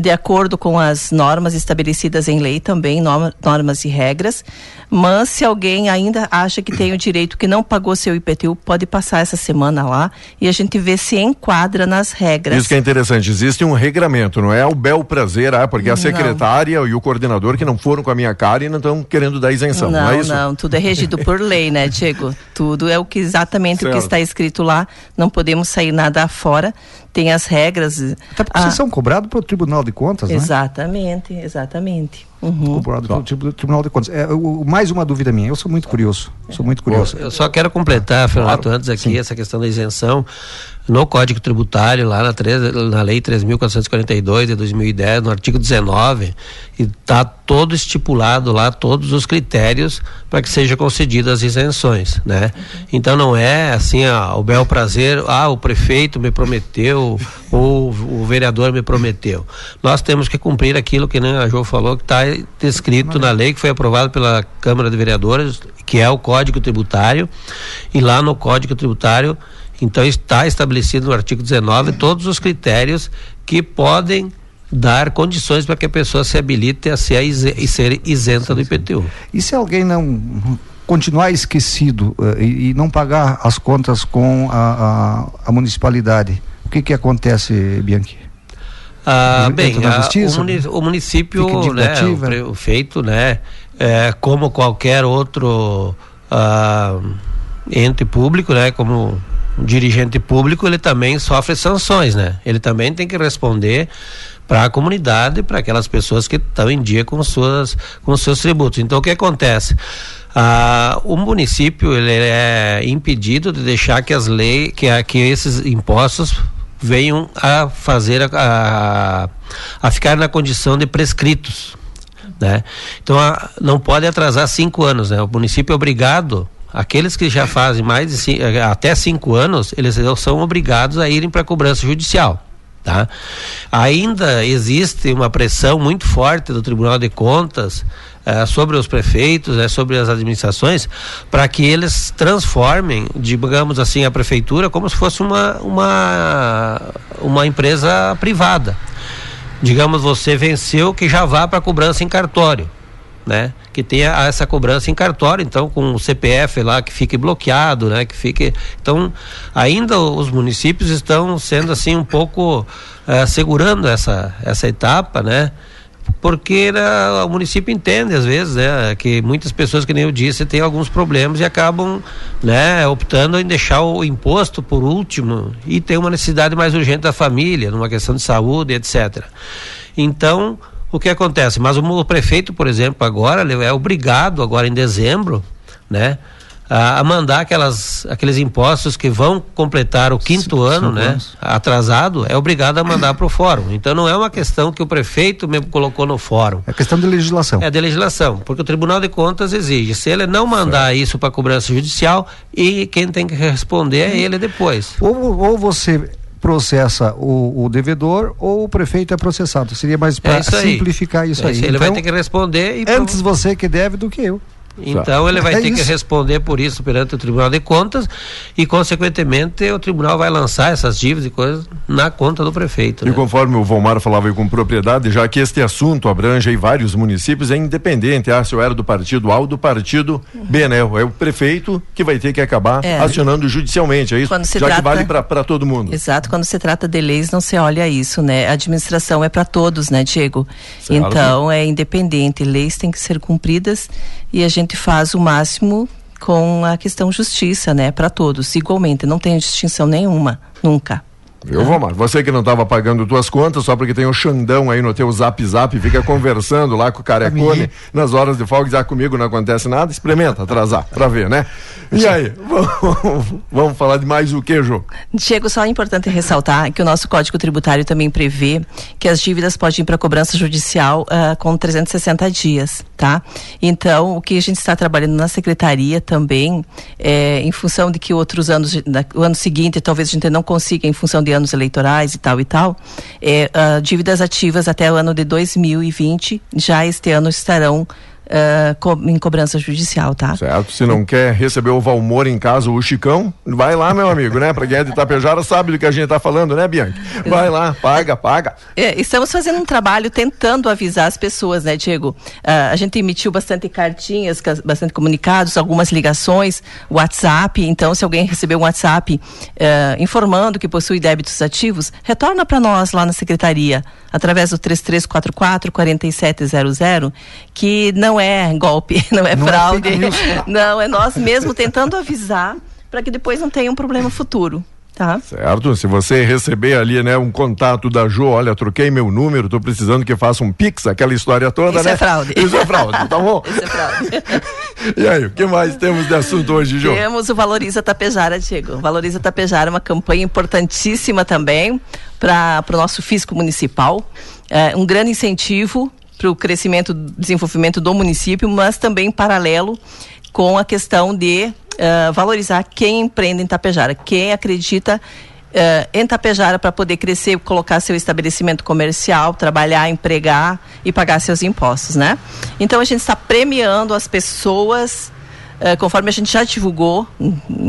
de acordo com as normas estabelecidas em lei também, normas e regras. Mas se alguém ainda acha que tem o direito que não pagou seu IPTU, pode passar essa semana lá e a gente vê se enquadra nas regras. Isso que é interessante, existe um regramento, não é o bel prazer, ah, porque a secretária não. e o coordenador que não foram com a minha cara e não estão querendo dar isenção, não, não é isso? Não, tudo é regido por lei, né, Diego? Tudo é o que exatamente certo. o que está escrito lá, não podemos sair nada fora tem as regras. Até porque ah, vocês são cobrados pelo Tribunal de Contas, né? Exatamente, exatamente. Uhum. Cobrado pelo Tribunal de Contas. É, o, mais uma dúvida minha, eu sou muito curioso. Sou muito curioso. Eu só quero completar, Fernando, claro. antes aqui, Sim. essa questão da isenção no Código Tributário, lá na, 3, na Lei 3.442 de 2010, no artigo 19, está todo estipulado lá, todos os critérios para que sejam concedidas as isenções, né? Então não é assim, ah, o bel prazer, ah, o prefeito me prometeu, ou o vereador me prometeu. Nós temos que cumprir aquilo que a João falou, que está descrito na lei, que foi aprovado pela Câmara de Vereadores, que é o Código Tributário, e lá no Código Tributário então está estabelecido no artigo 19 todos os critérios que podem dar condições para que a pessoa se habilite a ser, e ser isenta do IPTU. E se alguém não continuar esquecido uh, e, e, não pagar as contas com a, a, a municipalidade, o que que acontece, Bianchi? Ah, bem, a, o, município, né, o prefeito, né, é, como qualquer outro ah, ente público, né, como um dirigente público ele também sofre sanções, né? Ele também tem que responder para a comunidade, para aquelas pessoas que estão em dia com suas com seus tributos. Então o que acontece? Ah, o município ele é impedido de deixar que as leis, que, que esses impostos venham a fazer a, a, a ficar na condição de prescritos. Né? Então a, não pode atrasar cinco anos. Né? O município é obrigado Aqueles que já fazem mais de cinco, eh, até cinco anos, eles são obrigados a irem para a cobrança judicial. Tá? Ainda existe uma pressão muito forte do Tribunal de Contas eh, sobre os prefeitos, né, sobre as administrações, para que eles transformem, digamos assim, a prefeitura como se fosse uma, uma, uma empresa privada. Digamos, você venceu que já vá para a cobrança em cartório né? Que tenha essa cobrança em cartório, então com o CPF lá que fique bloqueado, né? Que fique, então ainda os municípios estão sendo assim um pouco uh, segurando essa essa etapa, né? Porque né, o município entende às vezes, né, que muitas pessoas que nem eu disse têm alguns problemas e acabam, né, optando em deixar o imposto por último e tem uma necessidade mais urgente da família, numa questão de saúde, etc. Então o que acontece? Mas o prefeito, por exemplo, agora é obrigado, agora em dezembro, né? A, mandar aquelas, aqueles impostos que vão completar o quinto ano, né? Anos. Atrasado, é obrigado a mandar para o fórum. Então não é uma questão que o prefeito mesmo colocou no fórum. É questão de legislação. É de legislação, porque o Tribunal de Contas exige. Se ele não mandar certo. isso para cobrança judicial, e quem tem que responder é ele depois. Ou, ou você processa o, o, devedor ou o prefeito é processado. Seria mais para é simplificar isso é aí. Ele então, vai ter que responder. antes você que deve do que eu. Então ele vai É ter que isso. responder por isso perante o Tribunal de Contas e, consequentemente, o tribunal vai lançar essas dívidas e coisas na conta do prefeito. E né? conforme o Volmar falava aí com propriedade, já que este assunto abrange aí vários municípios, é independente, ah, se eu era do partido A ou do partido B, né? É o prefeito que vai ter que acabar É. acionando judicialmente, é isso? Quando se já que trata- vale para todo mundo. Exato, quando se trata de leis, não se olha isso, né? A administração é para todos, né, Diego? Certo. Então, é independente, leis têm que ser cumpridas e a gente faz o máximo com a questão justiça, né, para todos, igualmente, não tem distinção nenhuma, nunca. Viu, Vomar? Você que não estava pagando tuas contas só porque tem o Xandão aí no teu zap zap, fica conversando lá com o Carecone nas horas de folga, diz, ah, comigo não acontece nada, experimenta atrasar, pra ver, né? E aí, <laughs> vamos, vamos falar de mais o que, Jô? Diego, só é importante ressaltar que o nosso Código Tributário também prevê que as dívidas podem ir para cobrança judicial ah, com 360 dias, tá? Então, o que a gente está trabalhando na secretaria também, é, em função de que outros anos, da- o ano seguinte, talvez a gente não consiga, em função de anos eleitorais e tal e tal, é, ah, dívidas ativas até o ano de 2020, já este ano estarão ah, co- em cobrança judicial, tá? Certo? Se não quer receber o Valmor em casa, o Chicão, vai lá, meu amigo, né? Pra quem é de Itapejara sabe do que a gente tá falando, né, Bianca? Vai lá, paga, paga. É, estamos fazendo um trabalho tentando avisar as pessoas, né, Diego? Ah, a gente emitiu bastante cartinhas, bastante comunicados, algumas ligações, WhatsApp. Então, se alguém receber um WhatsApp eh, informando que possui débitos ativos, retorna para nós lá na secretaria, através do 3344-4700, que não é golpe, <laughs> não é Não é fraude. news. não, é nós mesmo tentando avisar para que depois não tenha um problema futuro. Tá? Certo? Se você receber ali, né, um contato da Jo, olha, troquei meu número, tô precisando que faça um pix, aquela história toda, Isso né? é fraude. Isso é fraude, tá bom? Isso é fraude. <laughs> E aí, o que mais temos de assunto hoje, Jo? Temos o Valoriza Tapejara, Diego. Valoriza Tapejara é uma campanha importantíssima também para o nosso fisco municipal. É um grande incentivo para o crescimento, desenvolvimento do município, mas também em paralelo com a questão de eh, valorizar quem empreende em Tapejara, quem acredita eh, em Tapejara para poder crescer, colocar seu estabelecimento comercial, trabalhar, empregar e pagar seus impostos, né? Então a gente está premiando as pessoas eh, conforme a gente já divulgou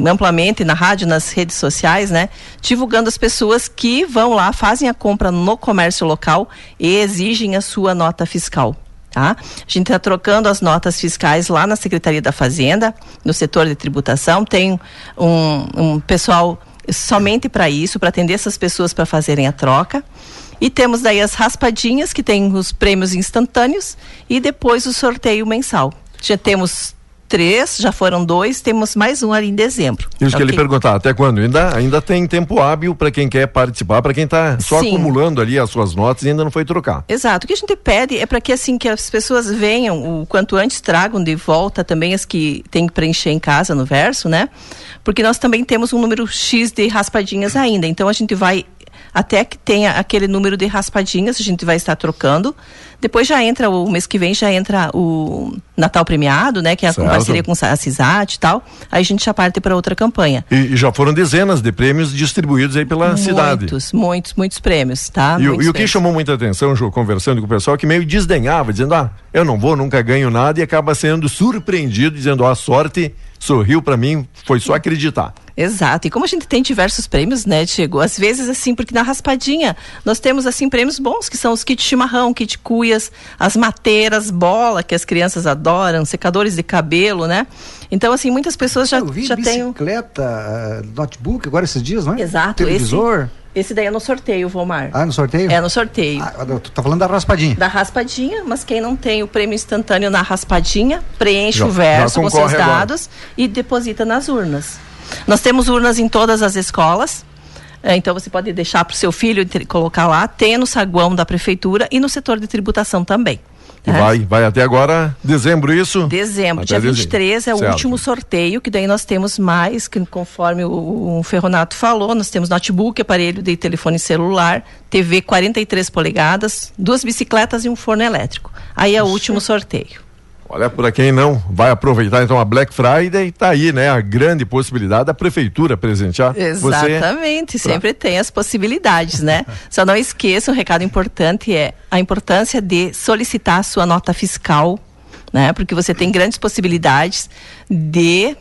amplamente na rádio, nas redes sociais, né? Divulgando as pessoas que vão lá, fazem a compra no comércio local e exigem a sua nota fiscal. Tá? A gente está trocando as notas fiscais lá na Secretaria da Fazenda, no setor de tributação. Tem um, um pessoal somente para isso, para atender essas pessoas para fazerem a troca. E temos daí as raspadinhas, que tem os prêmios instantâneos, e depois o sorteio mensal. Já temos três, já foram dois, temos mais um ali em dezembro. Isso que ele perguntar, até quando? Ainda, ainda tem tempo hábil para quem quer participar, para quem está só Sim. acumulando ali as suas notas e ainda não foi trocar. Exato. O que a gente pede é para que assim que as pessoas venham, o quanto antes tragam de volta também as que tem que preencher em casa no verso, né? Porque nós também temos um número X de raspadinhas ainda. Então a gente vai até que tenha aquele número de raspadinhas, a gente vai estar trocando. Depois já entra o mês que vem já entra o Natal premiado, né, que é Certo. parceria com a CISAT e tal. Aí a gente já parte para outra campanha. E, e já foram dezenas de prêmios distribuídos aí pela cidade. Muitos, muitos, muitos prêmios, tá? E, o- Muitos e o que prêmios. chamou muita atenção, Ju, conversando com o pessoal, que meio desdenhava, dizendo, ah, eu não vou, nunca ganho nada, e acaba sendo surpreendido, dizendo, ó, a sorte sorriu pra mim, foi só acreditar. Exato. E como a gente tem diversos prêmios, né, Diego? Às vezes, assim, porque na raspadinha nós temos, assim, prêmios bons, que são os kits chimarrão, kit cuias, as mateiras, bola, que as crianças adoram, secadores de cabelo, né? Então, assim, muitas pessoas já, Eu vi já têm. bicicleta, ah, notebook agora esses dias, não é? Exato. Televisor. Esse, esse daí é no sorteio, Volmar. Ah, no sorteio? É no sorteio. Ah, tu tá falando da raspadinha. Da raspadinha, mas quem não tem o prêmio instantâneo na raspadinha, preenche Já- o verso com seus agora. dados e deposita nas urnas. Nós temos urnas em todas as escolas. eh, Então você pode deixar para o seu filho colocar lá, tem no saguão da prefeitura e no setor de tributação também. E né? vai, vai até agora, dezembro, isso? Dezembro, Até dia dezembro. 23 é o Certo. último sorteio, que daí nós temos mais, que conforme o, o Ferronato falou, nós temos notebook, aparelho de telefone celular, TV 43 polegadas, duas bicicletas e um forno elétrico. Aí é o último sorteio. Olha, para quem não vai aproveitar então a Black Friday, tá aí, né, a grande possibilidade da prefeitura presentear você. Exatamente, sempre tem as possibilidades, né? <laughs> Só não esqueça, um recado importante é a importância de solicitar a sua nota fiscal né? Porque você tem grandes possibilidades de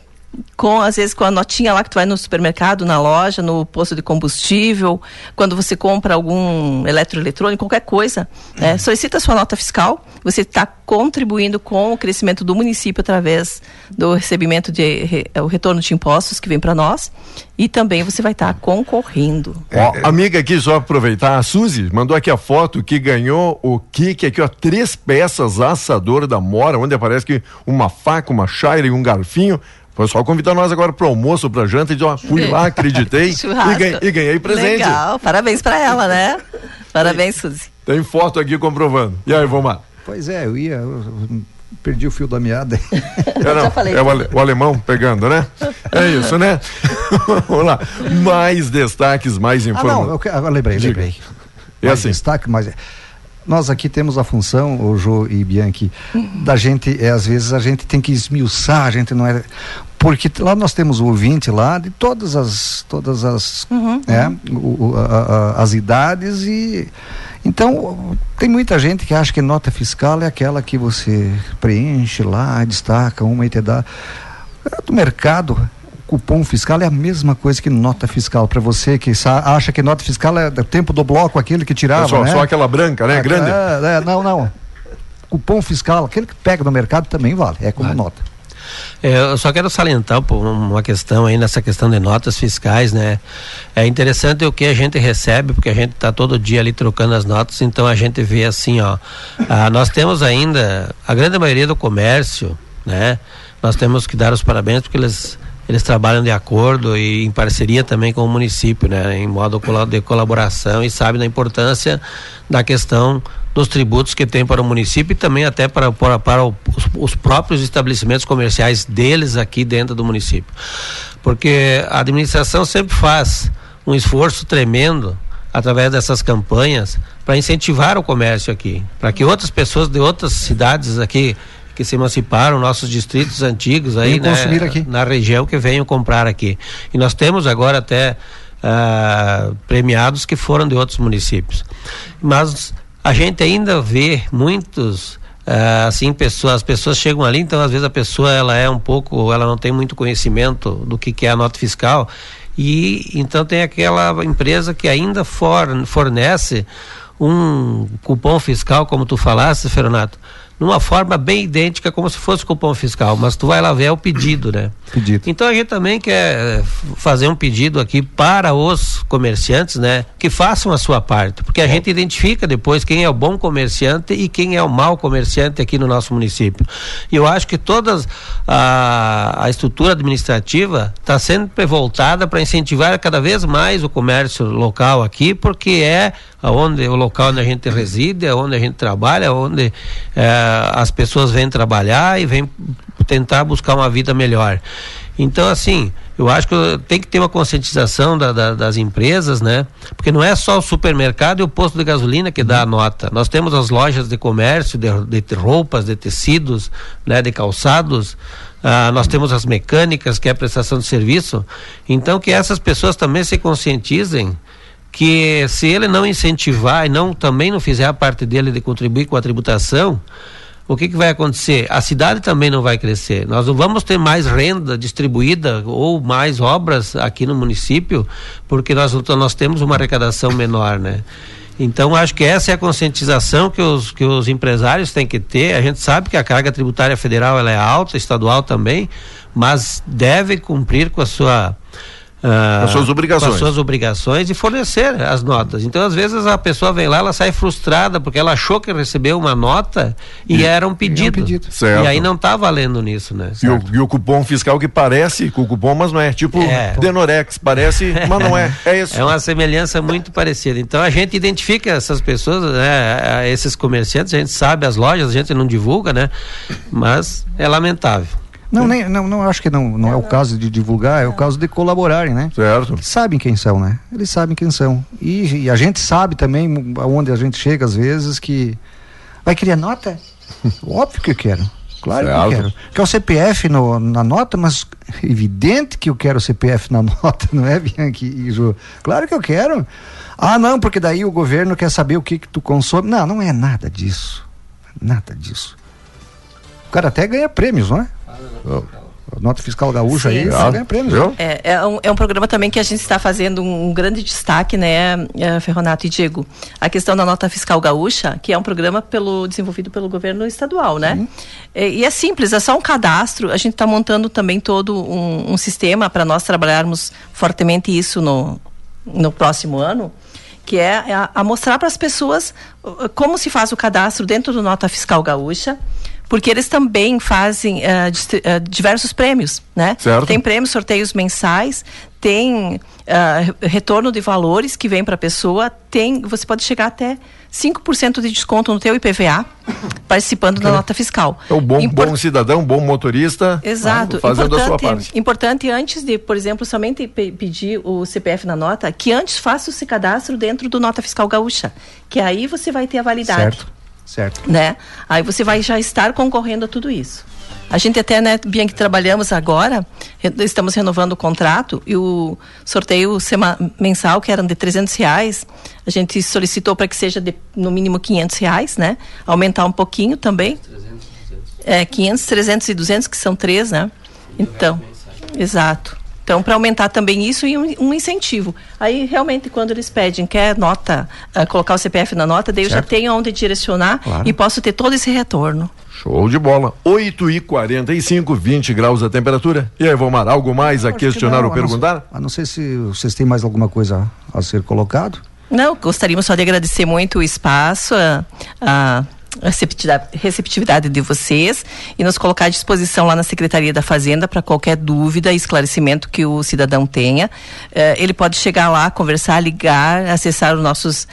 com às vezes com a notinha lá que tu vai no supermercado, na loja, no posto de combustível, quando você compra algum eletroeletrônico, qualquer coisa, né? solicita sua nota fiscal, você está contribuindo com o crescimento do município através do recebimento de re, o retorno de impostos que vem para nós e também você vai estar tá concorrendo. Ó, amiga aqui, só aproveitar, a Suzy mandou aqui a foto que ganhou o kit aqui, ó, três peças assador da Mora, onde aparece que uma faca, uma chaira e um garfinho. Foi só convidar nós agora para almoço, para janta e dizer, ó, fui lá, <laughs> acreditei e, ganhei, e, ganhei presente. Legal, parabéns para ela, né? Parabéns, Suzy. Tem foto aqui comprovando. E aí, Vomar? Pois é, eu ia, eu perdi o fio da meada. <laughs> É, não, é o, ale, o, alemão pegando, né? É isso, né? <laughs> Vamos lá. Mais destaques, mais informações. Ah, não, eu, eu lembrei, Diga. lembrei. É mais assim. destaque, mas nós aqui temos a função, o Jô e Bianchi, da gente, é, às vezes a gente tem que esmiuçar, a gente não é porque lá nós temos o ouvinte lá de todas as todas as uhum, é, uhum. O, a, a, as idades e então tem muita gente que acha que nota fiscal é aquela que você preenche lá destaca uma e te dá do mercado cupom fiscal é a mesma coisa que nota fiscal para você que acha que nota fiscal é do tempo do bloco aquele que tirava é só, né? só aquela branca né grande é, é, não não cupom fiscal aquele que pega no mercado também vale é como nota é, eu só quero salientar uma questão aí nessa questão de notas fiscais, né? É interessante o que a gente recebe, porque a gente está todo dia ali trocando as notas, então a gente vê assim, ó, ah, nós temos ainda a grande maioria do comércio, né? Nós temos que dar os parabéns porque eles eles trabalham de acordo e em parceria também com o município, né, em modo de colaboração e sabem da importância da questão dos tributos que tem para o município e também até para, para, para os, os próprios estabelecimentos comerciais deles aqui dentro do município. Porque a administração sempre faz um esforço tremendo através dessas campanhas para incentivar o comércio aqui, para que outras pessoas de outras cidades aqui que se emanciparam, nossos distritos antigos aí né, na região que venham comprar aqui. E nós temos agora até uh, premiados que foram de outros municípios. Mas a gente ainda vê muitos Uh, assim pessoas as pessoas chegam ali então às vezes a pessoa ela é um pouco ela não tem muito conhecimento do que, que é a nota fiscal e então tem aquela empresa que ainda fornece um cupom fiscal como tu falaste Fernando numa forma bem idêntica como se fosse cupom fiscal, mas tu vai lá ver é o pedido, né? Pedido. Então a gente também quer fazer um pedido aqui para os comerciantes, né? Que façam a sua parte, porque a é. gente identifica depois quem é o bom comerciante e quem é o mau comerciante aqui no nosso município. E eu acho que toda a, a estrutura administrativa está sempre voltada para incentivar cada vez mais o comércio local aqui, porque é aonde o local onde a gente reside, é onde a gente trabalha, é onde é, as pessoas vêm trabalhar e vêm tentar buscar uma vida melhor. Então, assim, eu acho que tem que ter uma conscientização da, da, das empresas, né? Porque não é só o supermercado e o posto de gasolina que dá a nota. Nós temos as lojas de comércio, de, de roupas, de tecidos, né? de calçados. Ah, nós temos as mecânicas, que é a prestação de serviço. Então, que essas pessoas também se conscientizem que se ele não incentivar e não também não fizer a parte dele de contribuir com a tributação, o que, que vai acontecer? A cidade também não vai crescer. Nós não vamos ter mais renda distribuída ou mais obras aqui no município, porque nós, nós temos uma arrecadação menor, né? Então, acho que essa é a conscientização que os, que os empresários têm que ter. A gente sabe que a carga tributária federal ela é alta, estadual também, mas deve cumprir com a sua ah, as suas obrigações. As suas obrigações e fornecer as notas. Então, às vezes, a pessoa vem lá, ela sai frustrada porque ela achou que recebeu uma nota e, e era um pedido. É um pedido. Certo. E aí não está valendo nisso, né? E o, e o, cupom fiscal que parece com o cupom, mas não é. Tipo é. Denorex, parece, mas não é. É <laughs> isso. É uma semelhança muito parecida. Então, a gente identifica essas pessoas, né, esses comerciantes, a gente sabe as lojas, a gente não divulga, né? Mas é lamentável. Não, nem, não, não acho que não, não é o caso de divulgar, é o caso de colaborarem, né? Certo. Eles sabem quem são, né? Eles sabem quem são. E, e a gente sabe também aonde a gente chega às vezes que vai querer nota? <laughs> Óbvio que eu quero. Claro certo. que eu quero. Quer o CPF no, na nota, mas evidente que eu quero o CPF na <laughs> nota, não é, Bianchi e Ju? Claro que eu quero. Ah, não, porque daí o governo quer saber o que, que tu consome. Não, não é nada disso. Nada disso. O cara até ganha prêmios, não é? Nota fiscal gaúcha Sim, aí, você ganha prêmios. Viu? É, é, um, é um programa também que a gente está fazendo um, um grande destaque, né, eh, Ferronato e Diego? A questão da nota fiscal gaúcha, que é um programa pelo, desenvolvido pelo governo estadual, né? É, e é simples, é só um cadastro. A gente está montando também todo um, um sistema para nós trabalharmos fortemente isso no, no próximo ano que é a, a mostrar para as pessoas uh, como se faz o cadastro dentro do Nota Fiscal Gaúcha, porque eles também fazem uh, distri- uh, diversos prêmios, né? Certo. Tem prêmios, sorteios mensais, tem uh, retorno de valores que vem para a pessoa, tem, você pode chegar até 5% de desconto no teu IPVA participando da nota fiscal. É o bom, Impor- bom cidadão, bom motorista. Exato. Fazendo a sua importante, parte. importante antes de, por exemplo, somente pe- pedir o CPF na nota, que antes faça esse cadastro dentro do Nota Fiscal Gaúcha, que aí você vai ter a validade, Certo, certo. né? Aí você vai já estar concorrendo a tudo isso. A gente até, né, Bianca, trabalhamos agora, estamos renovando o contrato e o sorteio sema- mensal, que era de 300 reais, a gente solicitou para que seja de, no mínimo 500 reais, né? Aumentar um pouquinho também. É, 500, 300 e 200, que são três, né? Então, exato. Então, para aumentar também isso e um, um incentivo. Aí, realmente, quando eles pedem, quer nota, ah, colocar o CPF na nota, daí eu já Certo. tenho onde direcionar Claro. e posso ter todo esse retorno. Show de bola. 8 e 45 20 graus a temperatura. E aí, Vomar, algo mais a que questionar não, ou perguntar? A não ser se vocês têm mais alguma coisa a, a ser colocado. Não, gostaríamos só de agradecer muito o espaço, a, a receptividade, receptividade de vocês e nos colocar à disposição lá na Secretaria da Fazenda para qualquer dúvida e esclarecimento que o cidadão tenha. Eh, ele pode chegar lá, conversar, ligar, acessar os nossos